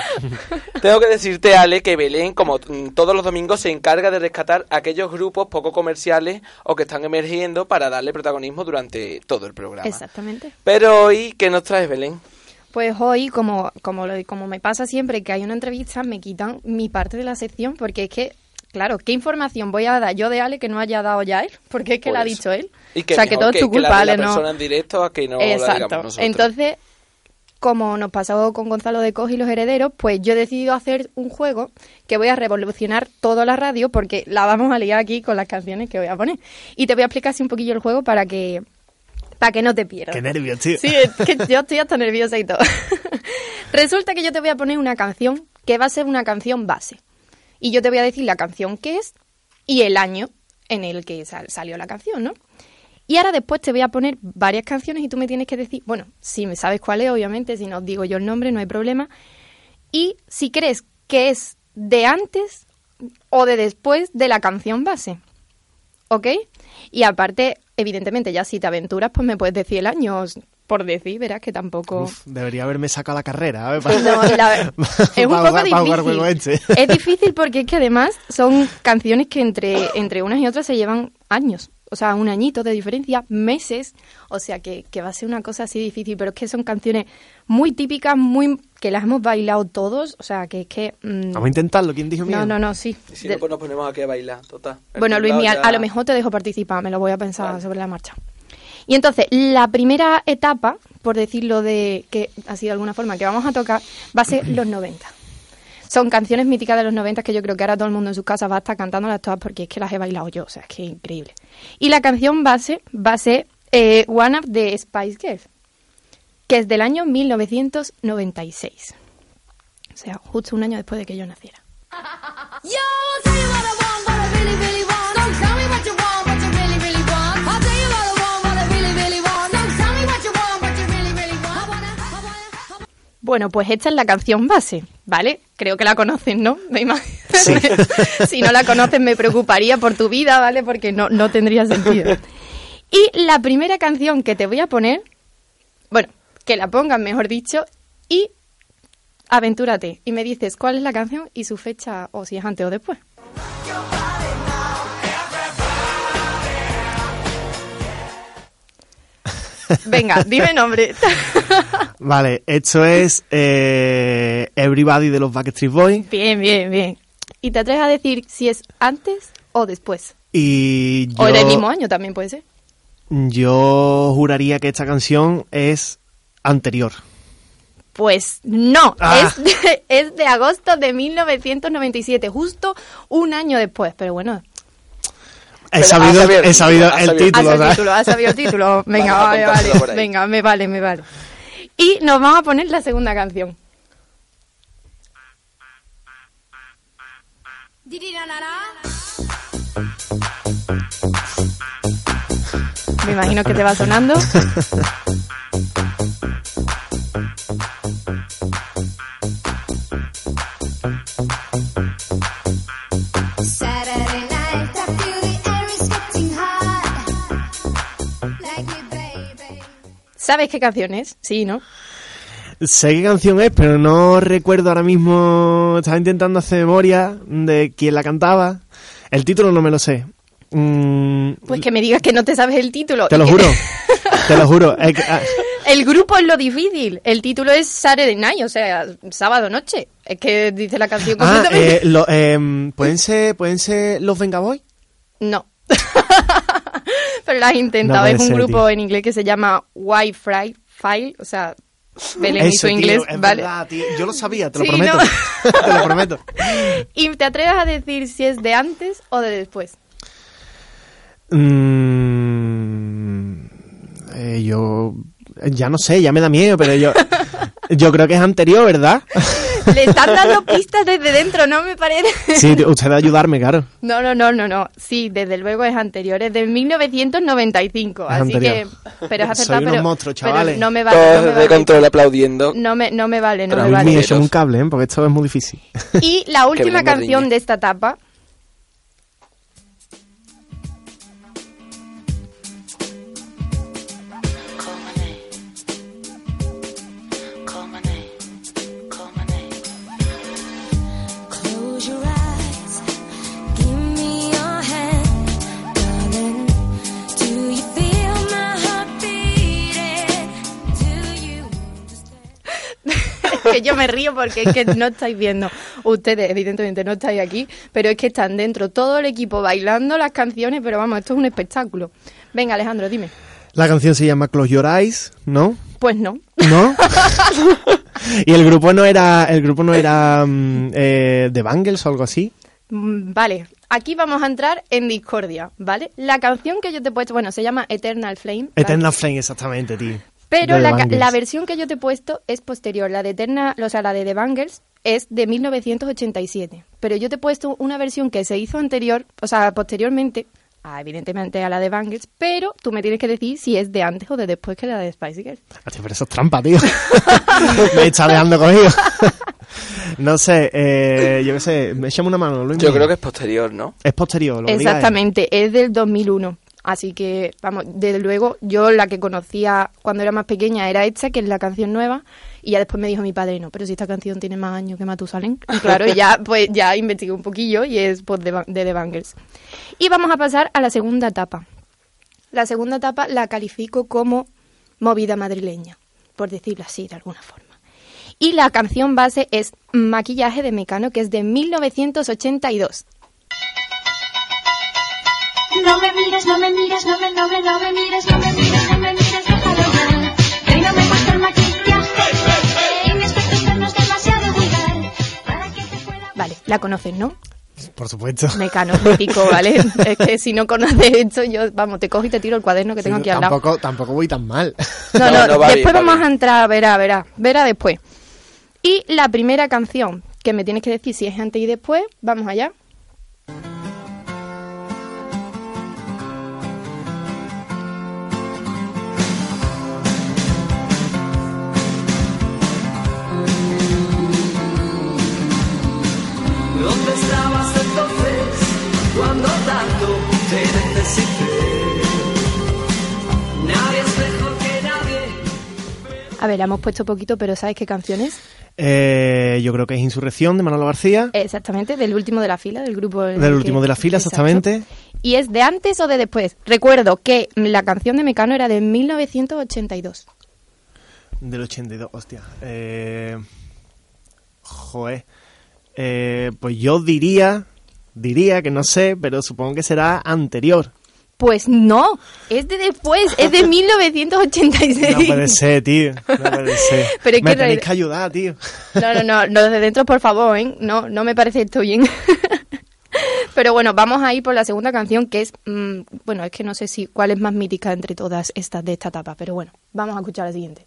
Tengo que decirte, Ale, que Belén, como mm, todos los domingos, se encarga de rescatar aquellos grupos poco comerciales o que están emergiendo para darle protagonismo durante todo el programa. Exactamente. Pero hoy, ¿qué nos traes, Belén? Pues hoy, como, como, lo- como me pasa siempre que hay una entrevista, me quitan mi parte de la sección porque es que, claro, ¿qué información voy a dar yo de Ale que no haya dado ya él? Porque es que Por la ha dicho él. Y que o sea, que todo es tu que la culpa, la Ale, ¿no? persona en directo a que no la Exacto. digamos nosotros. Entonces, como nos pasó con Gonzalo de Coj y los herederos, pues yo he decidido hacer un juego que voy a revolucionar toda la radio porque la vamos a liar aquí con las canciones que voy a poner. Y te voy a explicar así un poquillo el juego para que para que no te pierdas. Qué nervios, tío. Sí, es que yo estoy hasta nerviosa y todo. [LAUGHS] Resulta que yo te voy a poner una canción que va a ser una canción base. Y yo te voy a decir la canción que es y el año en el que sal- salió la canción, ¿no? Y ahora después te voy a poner varias canciones y tú me tienes que decir, bueno, si me sabes cuál es, obviamente, si no os digo yo el nombre, no hay problema. Y si crees que es de antes o de después de la canción base. ¿Ok? Y aparte, evidentemente, ya si te aventuras, pues me puedes decir el año, por decir, verás que tampoco... Uf, debería haberme sacado la carrera. [LAUGHS] No, la- [LAUGHS] es un poco difícil. este. Es difícil porque es que además son canciones que entre, entre unas y otras se llevan años. O sea, un añito de diferencia, meses. O sea, que, que va a ser una cosa así difícil. Pero es que son canciones muy típicas, muy que las hemos bailado todos. O sea, que es que... mm, Vamos a intentarlo. ¿Quién dijo no, miedo? no, no, sí. Y si De- no, pues nos ponemos aquí a bailar, total. Bueno, Luis, ya- a lo mejor te dejo participar, me lo voy a pensar Vale. sobre la marcha. Y entonces, la primera etapa, por decirlo de que así de alguna forma, que vamos a tocar, va a ser [CLEARS THROAT] los 90. Son canciones míticas de los 90 que yo creo que ahora todo el mundo en sus casas va a estar cantándolas todas porque es que las he bailado yo, o sea, es que es increíble. Y la canción base va a ser eh, One Up de Spice Girls, que es del año 1996. O sea, justo un año después de que yo naciera. Bueno, pues esta es la canción base, ¿vale? Creo que la conocen, ¿no? Me imagino. [LAUGHS] si no la conocen me preocuparía por tu vida, ¿vale? Porque no, no tendría sentido. Y la primera canción que te voy a poner, bueno, que la pongan, mejor dicho, y aventúrate. Y me dices cuál es la canción y su fecha, o si es antes o después. Venga, dime nombre. [LAUGHS] Vale, esto es eh, Everybody de los Backstreet Boys. bien, bien, bien. ¿Y te atreves a decir si es antes o después? Y yo, O del mismo año también puede ser. yo juraría que esta canción es anterior. Pues no, Ah. es, de, es de agosto de 1997, justo un año después. Pero bueno, He sabido, el he sabido título, has el sabido el título, has sabido el título, has sabido el título. Venga, vale, vale. ahí. Venga, me vale, me vale. Y nos vamos a poner la segunda canción. Me imagino que te va sonando. [LAUGHS] ¿Sabes qué canción es? Sí, ¿no? Sé qué canción es, pero no recuerdo ahora mismo. Estaba intentando hacer memoria de quién la cantaba. El título no me lo sé. Mm, Pues que me digas que no te sabes el título. te lo [LAUGHS] juro. te lo juro. Es que, ah, El grupo es lo difícil. El título es Saturday Night, o sea, sábado noche. Es que dice la canción ah, eh, lo- em, ¿pueden, ser, ¿pueden ser los Venga Boys? No. [LAUGHS] [LAUGHS] Pero lo has intentado. No es un ser, grupo tío. en inglés que se llama Wi-Fi File, o sea, Belén y tío, inglés, es ¿vale? verdad, tío. Yo lo sabía, te lo Sí, prometo. [LAUGHS] te lo prometo. [LAUGHS] Y te atreves a decir si es de antes o de después. Mm, eh, yo ya no sé, ya me da miedo, pero yo yo creo que es anterior, ¿verdad? [LAUGHS] Le están dando [LAUGHS] pistas desde dentro, ¿no me parece? Sí, usted va a ayudarme, claro. No, no, no, no, no. Sí, desde luego es anterior, es de 1995. Es así anterior. que, pero es acertado, Soy unos pero, monstruos, pero chavales. no me vale, no Todos me de control aplaudiendo. No me, no me vale, no Pero me vale. Eso es un cable, ¿eh? porque esto es muy difícil. Y la [LAUGHS] última canción riñe. de esta etapa. Que yo me río porque es que no estáis viendo. Ustedes, evidentemente, no estáis aquí, pero es que están dentro todo el equipo bailando las canciones, pero vamos, esto es un espectáculo. Venga, Alejandro, dime. La canción se llama Close Your Eyes, ¿no? Pues no. ¿No? [LAUGHS] [LAUGHS] y el grupo no era el grupo no era mm, eh, The Bangles o algo así. Mm, Vale, aquí vamos a entrar en discordia, ¿vale? La canción que yo te he puesto, bueno, se llama Eternal Flame. ¿vale? Eternal Flame, exactamente, tío. Pero la, la versión que yo te he puesto es posterior. La de Eterna, o sea, la de The Bangles es de 1987. Pero yo te he puesto una versión que se hizo anterior, o sea, posteriormente, a, evidentemente a la de Bangles, pero tú me tienes que decir si es de antes o de después que la de Spice Girls. Hostia, pero eso es trampa, tío. [LAUGHS] me está dejando cogido. no sé, eh, yo qué sé, échame una mano, Luis. Yo creo que es posterior, ¿no? es posterior. Lo. Exactamente, es del 2001. Así que, vamos, desde luego, yo la que conocía cuando era más pequeña era esta, que es la canción nueva, y ya después me dijo mi padre, no, pero si esta canción tiene más años que Matusalén. Y [LAUGHS] claro, ya, pues ya investigué un poquillo y es pues, de, The Bangles. Y vamos a pasar a la segunda etapa. La segunda etapa la califico como movida madrileña, por decirlo así, de alguna forma. Y la canción base es Maquillaje de Mecano, que es de 1982. No me mires, no me mires, no me, no me, no me mires, no me mires, no me mires, déjalo ya. Que no me gusta el maquillaje. Y mi aspecto externo es demasiado vulgar. Para que te La conoces, ¿no? Por supuesto. Mecano, mítico, ¿vale? [LAUGHS] es que si no conoces esto, yo, vamos, te cojo y te tiro el cuaderno que tengo Sí, aquí al lado. tampoco, tampoco voy tan mal. No, No, no, no, va después vamos a entrar, verá, verá, verá después. Y la primera canción que me tienes que decir si es antes y después, vamos allá. A ver, la hemos puesto poquito, pero ¿sabes qué canción es? Eh, yo creo que es Insurrección de Manolo García. Exactamente, del último de la fila, del grupo. Del que- último de la fila, Exacto. exactamente. ¿Y es de antes o de después? Recuerdo que la canción de Mecano era de 1982. Del 82, hostia. Eh, joder. Eh, pues yo diría, diría que no sé, pero supongo que será anterior. Pues no, es de después, es de [LAUGHS] 1986. No puede ser, tío. No puede ser. [LAUGHS] Pero es Me que tenéis que ayudar, tío. No, no, no, no, desde dentro, por favor, ¿eh? No, no me parece esto bien. [LAUGHS] Pero bueno, vamos a ir por la segunda canción, que es, mm, bueno, es que no sé si cuál es más mítica entre todas estas de esta etapa, pero bueno, vamos a escuchar la siguiente.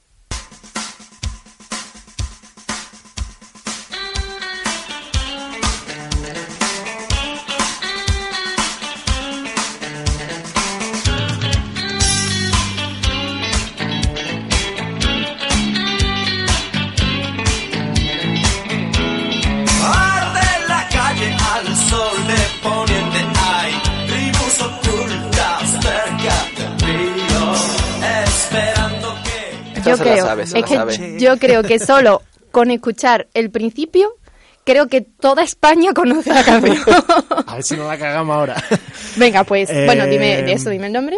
Se es la que sabe. yo creo que solo con escuchar el principio, creo que toda España conoce la canción. A ver si no la cagamos ahora. Venga, pues, Eh, bueno, dime de eso, dime el nombre.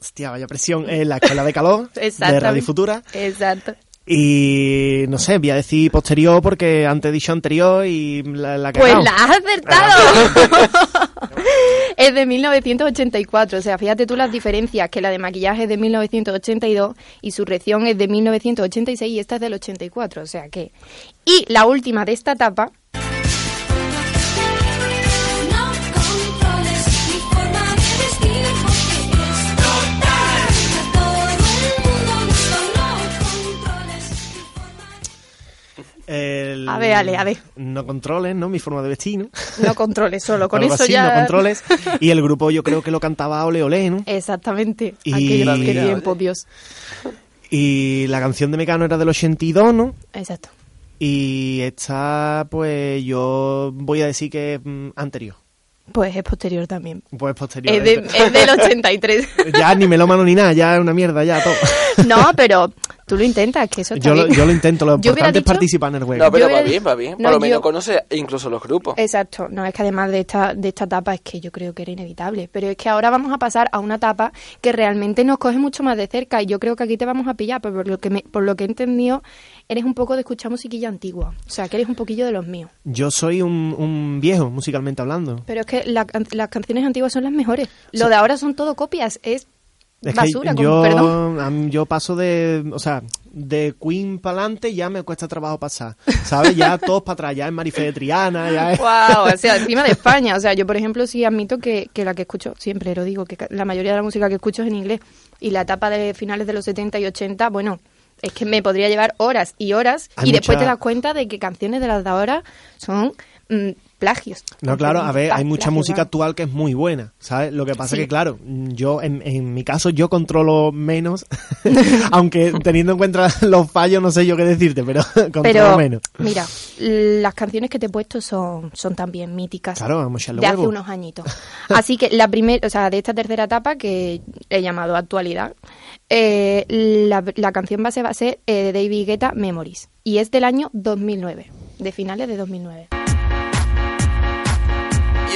Hostia, vaya presión. Es la Escuela de Calor de. Radio Futura. Exacto. Y no sé, voy a decir posterior porque antes he dicho anterior y la, la he Pues la has acertado. [LAUGHS] es de 1984. O sea, fíjate tú las diferencias, que la de maquillaje es de 1982 y su reacción es de 1986 y esta es del 84. O sea que... Y la última de esta etapa, El- A ver, Ale, a ver. No controles, ¿no? Mi forma de vestir, ¿no? no controles solo, [LAUGHS] con Algo eso así, ya... No controles. Y el grupo yo creo que lo cantaba Ole Ole, ¿no? Exactamente. Y- Aquellos Mira, tiempos, Dios. Y la canción de Mecano era del 82, ¿no? Exacto. Y esta, pues yo voy a decir que es mm, anterior. Pues es posterior también. Pues posterior. Es, de- es del [LAUGHS] 83. Ya ni melómano ni nada, ya es una mierda, ya todo. [LAUGHS] No, pero tú lo intentas, que eso está Yo lo, yo lo intento, lo [LAUGHS] importante es participar en el juego. No, pero Yo va hubiera- bien, va bien. Por No, lo menos yo- conoce incluso los grupos. Exacto, no es que además de esta, de esta etapa es que yo creo que era inevitable, pero es que ahora vamos a pasar a una etapa que realmente nos coge mucho más de cerca y yo creo que aquí te vamos a pillar, pero por lo que, me- por lo que he entendido, eres un poco de escuchar musiquilla antigua, o sea, que eres un poquillo de los míos. Yo soy un, un viejo, musicalmente hablando. Pero es que la las canciones antiguas son las mejores, lo de ahora son todo copias, es, Es basura, que yo, perdón. yo paso de, o sea, de Queen para adelante ya me cuesta trabajo pasar, ¿sabes? Ya [LAUGHS] todos para atrás, ya es Marife de Triana, ya es... Wow, o sea, [LAUGHS] encima de España. O sea, yo, por ejemplo, sí admito que, que la que escucho, siempre lo digo, que la mayoría de la música que escucho es en inglés. Y la etapa de finales de los 70 y 80, bueno, es que me podría llevar horas y horas. Hay y después te das cuenta de que canciones de las de ahora son mm, plagios. No, claro, a ver, hay mucha música actual que es muy buena, ¿sabes? Lo que pasa Sí. que, claro, yo, en, en mi caso, yo controlo menos, [LAUGHS] aunque teniendo en cuenta los fallos, no sé yo qué decirte, pero [LAUGHS] controlo Pero, menos. mira, las canciones que te he puesto son, son también míticas. Claro, vamos a de hace unos añitos. Así que la primera, o sea, de esta tercera etapa que he llamado actualidad, eh, la, la canción base va a ser eh, de David Guetta, Memories, y es del año 2009, de finales de 2009.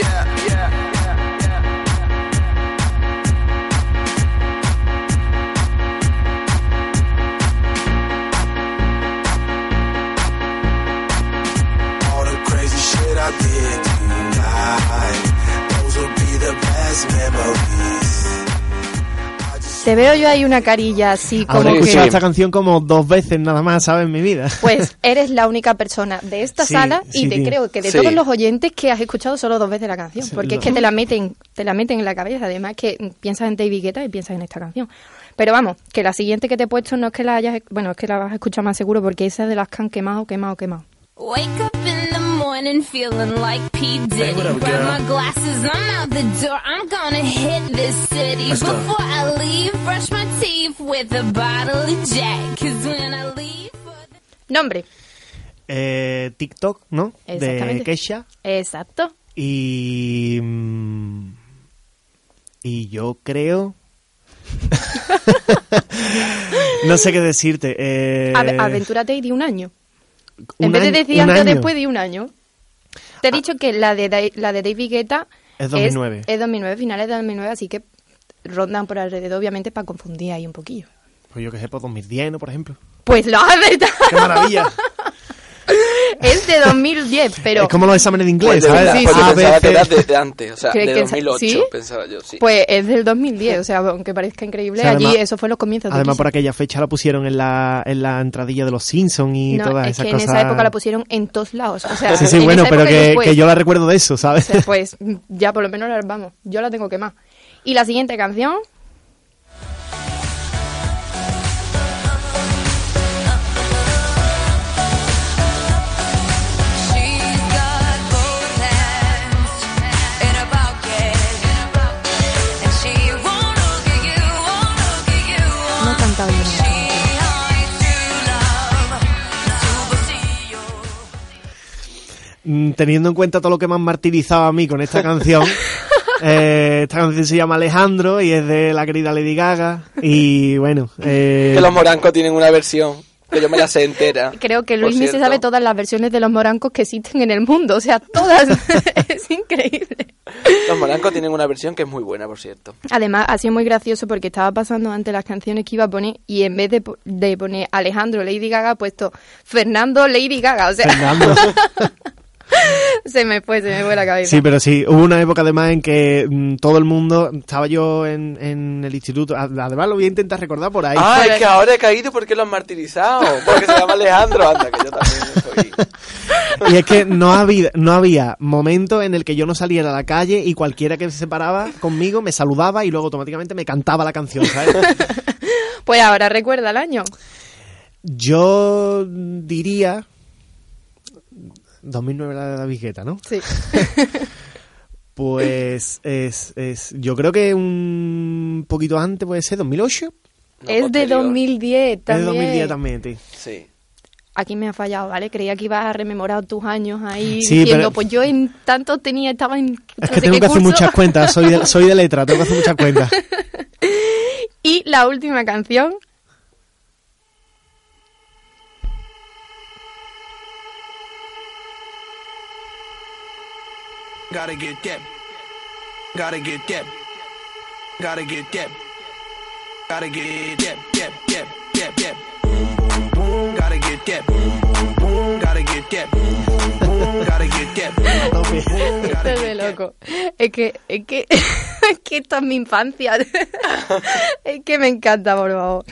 All the crazy shit I did tonight. Those will be the best memories. Te veo yo ahí una carilla así como Habré que... escuchado esta canción como dos veces nada más, ¿sabes? En mi vida. Pues [LAUGHS] eres la única persona de esta Sí, sala y sí, te tío. creo que de Sí. todos los oyentes que has escuchado solo dos veces la canción, Sí, porque es que te la meten, te la meten en la cabeza, además que piensas en David Guetta y piensas en esta canción. Pero vamos, que la siguiente que te he puesto no es que la hayas, bueno, es que la vas a escuchar más seguro porque esa es de las que han quemado, quemado, quemado. Wake up in the morning feeling like P. Diddy. Grab my glasses, I'm out the door. I'm gonna hit this city. Before I leave, brush my teeth with a bottle of Jack. Cause when I leave. Nombre. Eh, TikTok, ¿no? De. Kesha. Exacto. Y. mm, Y yo creo. [LAUGHS] no sé qué decirte. Eh, Ave- Aventúrate y di un año. en un vez de decir antes o después, di un año. Te he dicho que la de, la de David Guetta Es 2009. Es, 2009, finales de 2009, así que rondan por alrededor, obviamente, para confundir ahí un poquillo. Pues yo que sé, por 2010, ¿no? Por ejemplo. Pues lo has acertado. ¡Qué maravilla! [LAUGHS] es de 2010, pero... es como los exámenes de Pues inglés, de ¿sabes? Sí, pues yo A, pensaba que era de, de antes, o sea, ¿Qué- de qué- 2008, sí? pensaba yo, sí. Pues es del 2010, o sea, aunque parezca increíble, O sea, allí además- eso fue los comienzos. de Además, por aquella fecha la pusieron en la, en la entradilla de los Simpsons y no, todas es esas que cosas. en esa época la pusieron en todos lados. O sea, Sí, sí, en bueno, pero que, después. que yo la recuerdo de eso, ¿sabes? O [LAUGHS] sea, pues ya por lo menos la vamos. Yo la tengo que más. Y la siguiente canción, teniendo en cuenta todo lo que me han martirizado a mí con esta canción. [LAUGHS] eh, esta canción se llama Alejandro y es de la querida Lady Gaga. Y bueno, eh, Que los morancos tienen una versión, que yo me la sé entera. [LAUGHS] Creo que Luis se sabe todas las versiones de los morancos que existen en el mundo. O sea, todas. [LAUGHS] es increíble. Los morancos tienen una versión que es muy buena, por cierto. Además, ha sido muy gracioso porque estaba pasando ante las canciones que iba a poner y en vez de, po- de poner Alejandro Lady Gaga, ha puesto Fernando Lady Gaga. O sea, Fernando. [LAUGHS] se me fue, se me fue la cabeza. Sí, pero sí, hubo una época además en que mm, todo el mundo, estaba yo en, en el instituto, a- además lo voy a intentar recordar por ahí. Ah, es que ahora he caído porque lo han martirizado. Porque se llama Alejandro. Anda, que yo también soy. [LAUGHS] Y es que no había, no había momento en el que yo no saliera a la calle y cualquiera que se paraba conmigo me saludaba y luego automáticamente me cantaba la canción, ¿sabes? [LAUGHS] Pues ahora recuerda el año. Yo diría 2009 la de la Guetta, ¿no? Sí. [LAUGHS] Pues es, es yo creo que un poquito antes puede ser 2008. No, es de posterior. 2010 Es de también. 2010 también, sí. Sí. Aquí me ha fallado, ¿vale? Creía que ibas a rememorar tus años ahí Sí, diciendo, pero- pues yo en tanto tenía, estaba en no Es que tengo que hacer muchas cuentas, soy de, soy de letra, tengo que hacer muchas cuentas. [LAUGHS] Y la última canción, Gotta get that. Gotta get that. Gotta get that. Gotta get that. That. That. That. That. Boom, boom, boom. Gotta get that. Boom, boom, boom. Gotta get that. Boom, boom, boom. Gotta get that. Boom, boom, boom. esto Gotta es de loco. Es que, es que, [LAUGHS] es que esto es mi infancia. [LAUGHS] es que me encanta, por favor.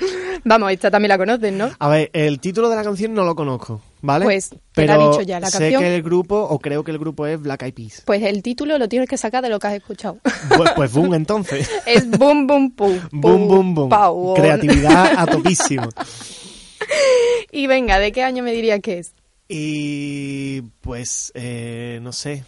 Vamos, esta también la conoces, ¿no? A ver, el título de la canción no lo conozco, ¿vale? Pues, te Pero la he dicho ya, la sé canción. que el grupo, o creo que el grupo es Black Eyed Peas. Pues el título lo tienes que sacar de lo que has escuchado. Pues, pues boom, entonces. [LAUGHS] es Boom Boom Pum. boom, boom, boom. Pau. Creatividad a [LAUGHS] topísimo. Y venga, ¿de qué año me dirías que es? Y pues, eh, no sé.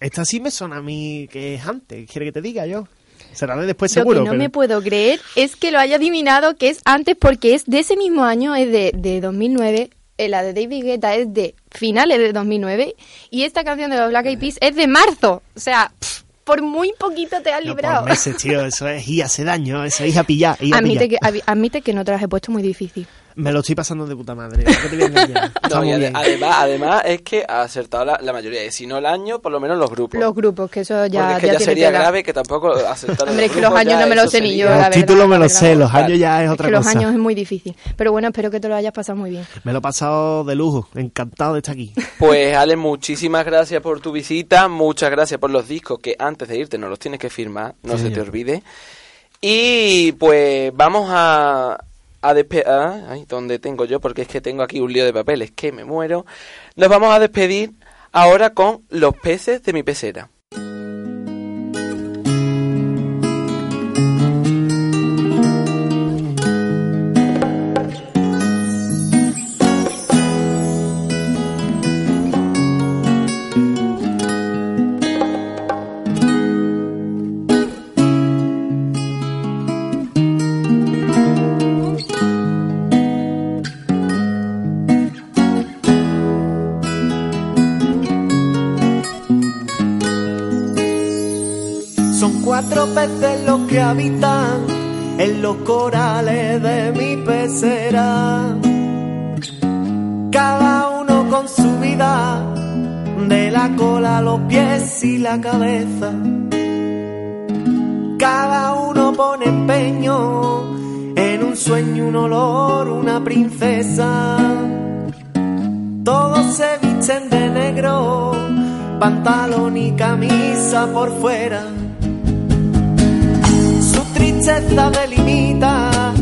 Esta sí me suena a mí que es antes. ¿Quiere que te diga yo? Será de después Lo seguro. que no pero- me puedo creer es que lo haya adivinado que es antes porque es de ese mismo año, es de, de 2009. La de David Guetta es de finales de 2009 y esta canción de los Black Eyed Peas es de marzo. O sea, pff, por muy poquito te has No, librado. por meses, tío. Eso es ir hace daño. Eso es ir a pillar. ir a admite, que, pillar. admi- admite que no te las he puesto muy difícil. Me lo estoy pasando de puta madre. ¿para qué te voy a engañar? [LAUGHS] Está No, y muy ade- bien. además, además es que ha acertado la, la mayoría. Y si no el año, por lo menos los grupos. Los grupos, que eso ya, Porque es que ya ya, tiene sería tela. grave que tampoco Hombre, los es que los años no me los sé ni yo, Los la verdad, títulos me los sé, los años ya es Es otra que los cosa. años es muy difícil. Pero bueno, espero que te lo hayas pasado muy bien. Me lo he pasado de lujo. Encantado de estar aquí. [LAUGHS] Pues Ale, muchísimas gracias por tu visita, muchas gracias por los discos que antes de irte no los tienes que firmar, no Sí, se te olvide. Y pues vamos a, a despedir... Ay, ¿dónde tengo yo? Porque es que tengo aquí un lío de papeles, que me muero. Nos vamos a despedir ahora con los peces de mi pecera. Cuatro peces los que habitan en los corales de mi pecera. Cada uno con su vida, de la cola los pies y la cabeza. Cada uno pone empeño en un sueño, un olor, una princesa. Todos se visten de negro, pantalón y camisa por fuera. Tristeza delimita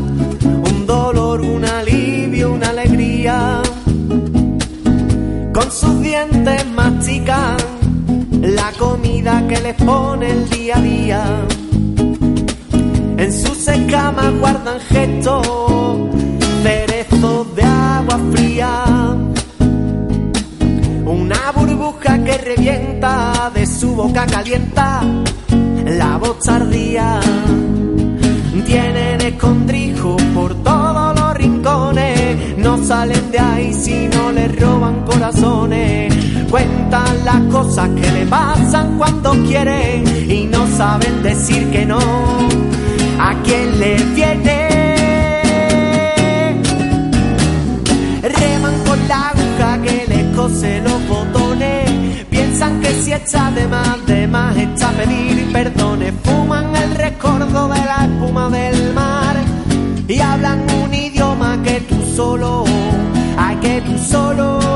un dolor, un alivio, una alegría. Con sus dientes mastican la comida que les pone el día a día. En sus escamas guardan gestos, cerezos de agua fría. Una burbuja que revienta de su boca calienta la voz tardía. Tienen escondrijo por todos los rincones, no salen de ahí si no les roban corazones. Cuentan las cosas que le pasan cuando quieren y no saben decir que no a quien le viene. Reman con la aguja que les cose los botones. Piensan que si echa de más, de más a pedir perdones. Fuman el recuerdo de la del mar y hablan un idioma que tú solo, ay que tú solo.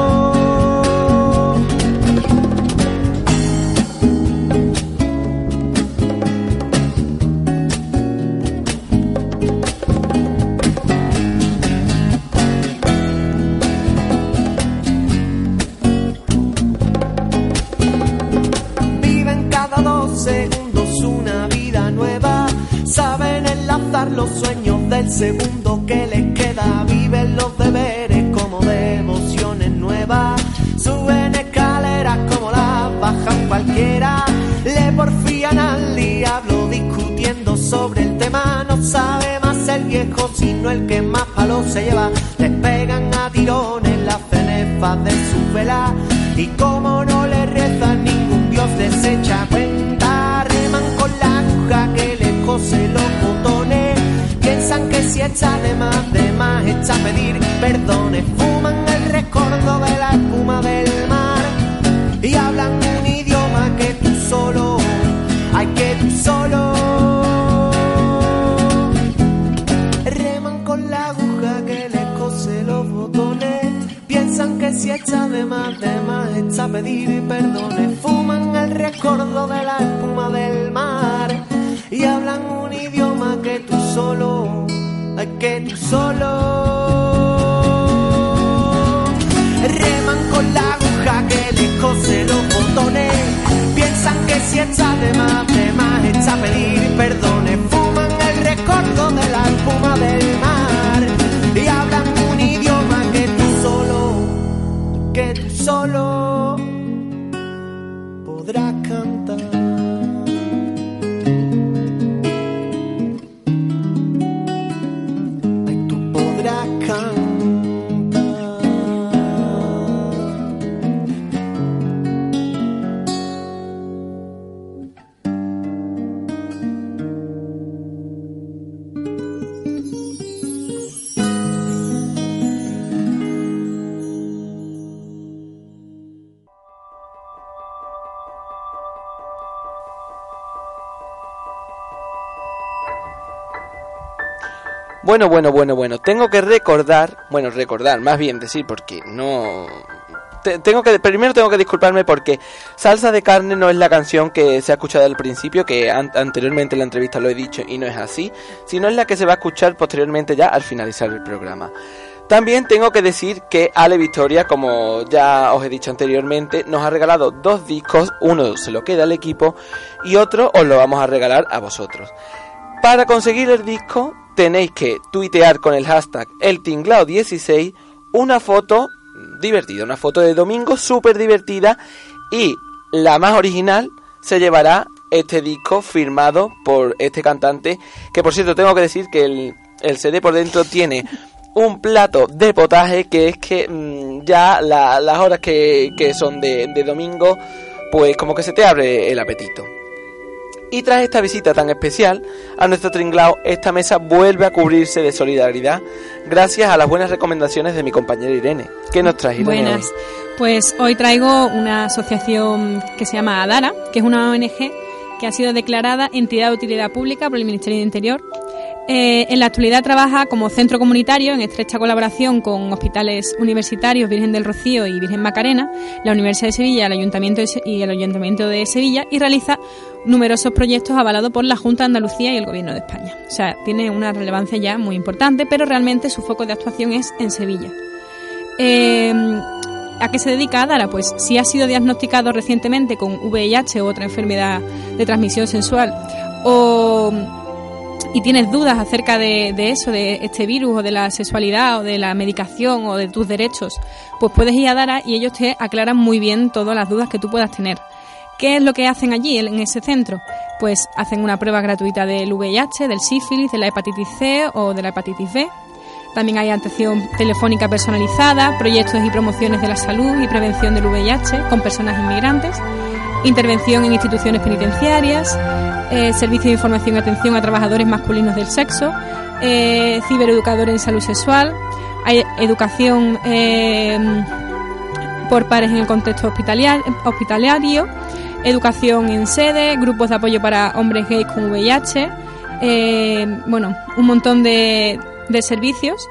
Segundo que les queda. Viven los deberes como devociones nuevas. Suben escaleras como las bajan cualquiera. Le porfían al diablo discutiendo sobre el tema. No sabe más el viejo sino el que más palos se lleva. Les pegan a tirones las cenefas de su Echa de más, de más a pedir perdones. Fuman el recuerdo de la espuma del mar. Y hablan un idioma que tú solo, hay que tú solo. Reman con la aguja que les cose los botones. Piensan que si echa de más, de más a pedir perdones. Fuman el recuerdo de la espuma del mar. Y hablan un idioma que tú solo, solo. Reman con la aguja que les cose los botones. Piensan que si echa de más, de más echa a pedir perdones. Bueno, bueno, bueno, bueno. Tengo que recordar, bueno, recordar, más bien decir, porque no, te- tengo que primero tengo que disculparme porque Salsa de carne no es la canción que se ha escuchado al principio, que an- anteriormente en la entrevista lo he dicho y no es así, sino es la que se va a escuchar posteriormente ya al finalizar el programa. También tengo que decir que Ale Victoria, como ya os he dicho anteriormente, nos ha regalado dos discos, uno se lo queda al equipo y otro os lo vamos a regalar a vosotros. Para conseguir el disco tenéis que tuitear con el hashtag eltinglao16 una foto divertida, una foto de domingo súper divertida y la más original se llevará este disco firmado por este cantante que por cierto tengo que decir que el, el CD por dentro tiene un plato de potaje que es que mm, ya la- las horas que, que son de, de domingo pues como que se te abre el apetito. Y tras esta visita tan especial a nuestro tringlao, esta mesa vuelve a cubrirse de solidaridad gracias a las buenas recomendaciones de mi compañera Irene. ¿Qué nos traes, Irene? Buenas. hoy? Pues hoy traigo una asociación que se llama ADARA, que es una ONG que ha sido declarada entidad de utilidad pública por el Ministerio de Interior. Eh, en la actualidad trabaja como centro comunitario en estrecha colaboración con hospitales universitarios Virgen del Rocío y Virgen Macarena, la Universidad de Sevilla el Ayuntamiento y el Ayuntamiento de Sevilla y realiza numerosos proyectos avalados por la Junta de Andalucía y el Gobierno de España. O sea, tiene una relevancia ya muy importante, pero realmente su foco de actuación es en Sevilla. Eh, ¿A qué se dedica Adara? Pues si ha sido diagnosticado recientemente con VIH u otra enfermedad de transmisión sensual o y tienes dudas acerca de, de eso, de este virus o de la sexualidad o de la medicación o de tus derechos, pues puedes ir a Dara y ellos te aclaran muy bien todas las dudas que tú puedas tener. ¿Qué es lo que hacen allí en ese centro? Pues hacen una prueba gratuita del VIH, del sífilis, de la hepatitis C o de la hepatitis B. También hay atención telefónica personalizada, proyectos y promociones de la salud y prevención del VIH con personas inmigrantes, intervención en instituciones penitenciarias, eh, servicio de información y atención a trabajadores masculinos del sexo, eh, cibereducadores en salud sexual, hay educación eh, por pares en el contexto hospitalario, educación en sede, grupos de apoyo para hombres gays con VIH, eh, bueno, un montón de, de servicios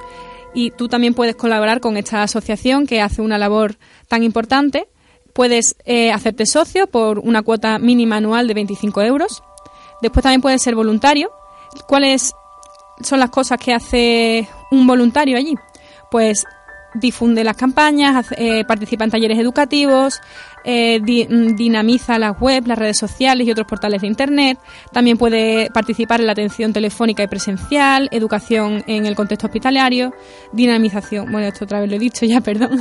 y tú también puedes colaborar con esta asociación que hace una labor tan importante. Puedes eh, hacerte socio por una cuota mínima anual de 25 euros. Después también puedes ser voluntario. ¿Cuáles son las cosas que hace un voluntario allí? Pues difunde las campañas, eh, participa en talleres educativos, eh, di- mm, dinamiza las webs, las redes sociales y otros portales de Internet. También puede participar en la atención telefónica y presencial, educación en el contexto hospitalario, dinamización, bueno, esto otra vez lo he dicho ya, [LAUGHS] perdón.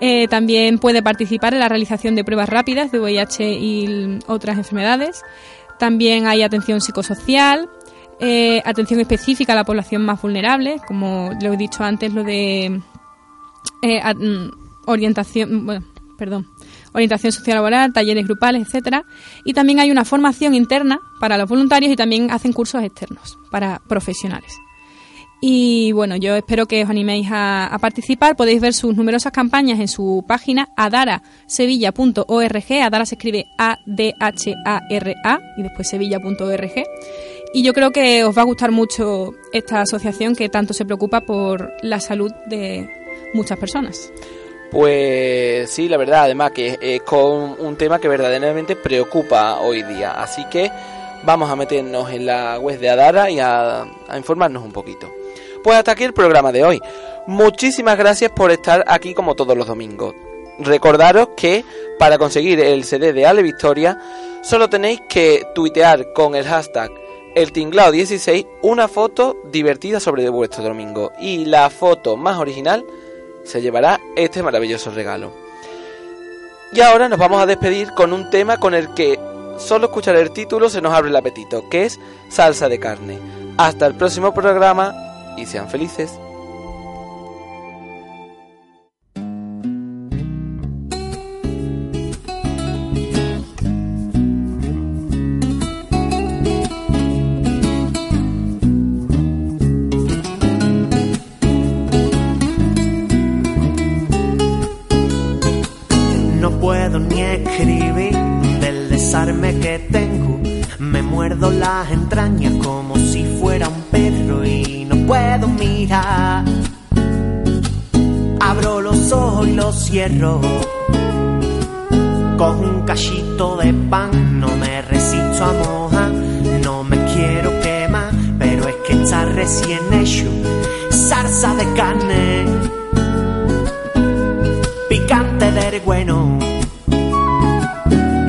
Eh, también puede participar en la realización de pruebas rápidas de VIH y otras enfermedades. También hay atención psicosocial, eh, atención específica a la población más vulnerable, como lo he dicho antes, lo de eh, a- mm, orientación, bueno, perdón, orientación sociolaboral, talleres grupales, etcétera, y también hay una formación interna para los voluntarios y también hacen cursos externos para profesionales. Y bueno, yo espero que os animéis a, a participar. Podéis ver sus numerosas campañas en su página adarasevilla.org. Adara se escribe A-D-H-A-R-A y después sevilla.org. Y yo creo que os va a gustar mucho esta asociación que tanto se preocupa por la salud de muchas personas. Pues sí, la verdad, además que es con un tema que verdaderamente preocupa hoy día. Así que vamos a meternos en la web de Adara y a, informarnos un poquito. Pues hasta aquí el programa de hoy. Muchísimas gracias por estar aquí como todos los domingos. Recordaros que para conseguir el CD de Ale Victoria solo tenéis que tuitear con el hashtag el tinglao 16 una foto divertida sobre vuestro domingo y la foto más original se llevará este maravilloso regalo. Y ahora nos vamos a despedir con un tema con el que solo escuchar el título se nos abre el apetito, que es salsa de carne. Hasta el próximo programa y sean felices. Los cierro. Cojo un cachito de pan, no me resisto a mojar, no me quiero quemar, pero es que está recién hecho. Salsa de carne, picante del bueno.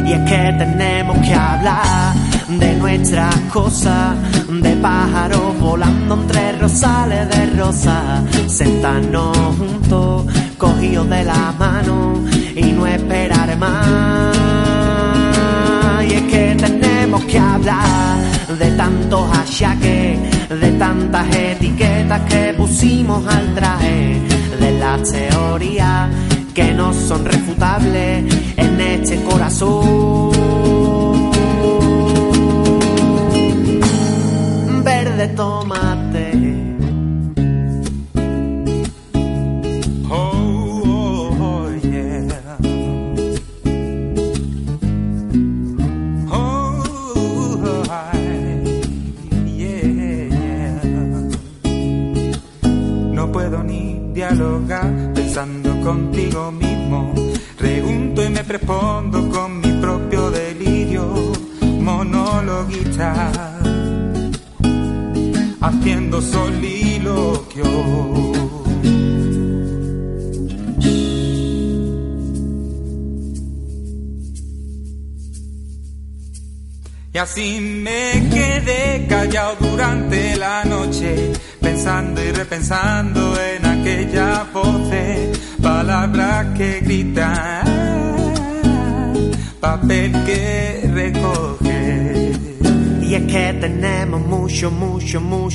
Y es que tenemos que hablar de nuestras cosas, de pájaros volando entre rosales de rosa, sentarnos son refutables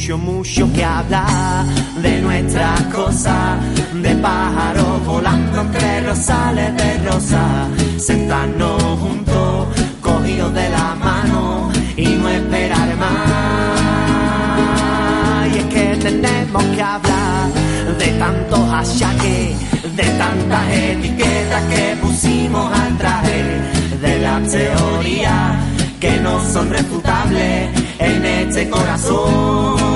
mucho, mucho, que hablar de nuestras cosas, de pájaros volando entre rosales de rosa, sentarnos juntos, cogidos de la mano y no esperar más. Y es que tenemos que hablar de tantos achaques, de tantas etiquetas que pusimos al traje, de la teoría que no son refutables en este corazón.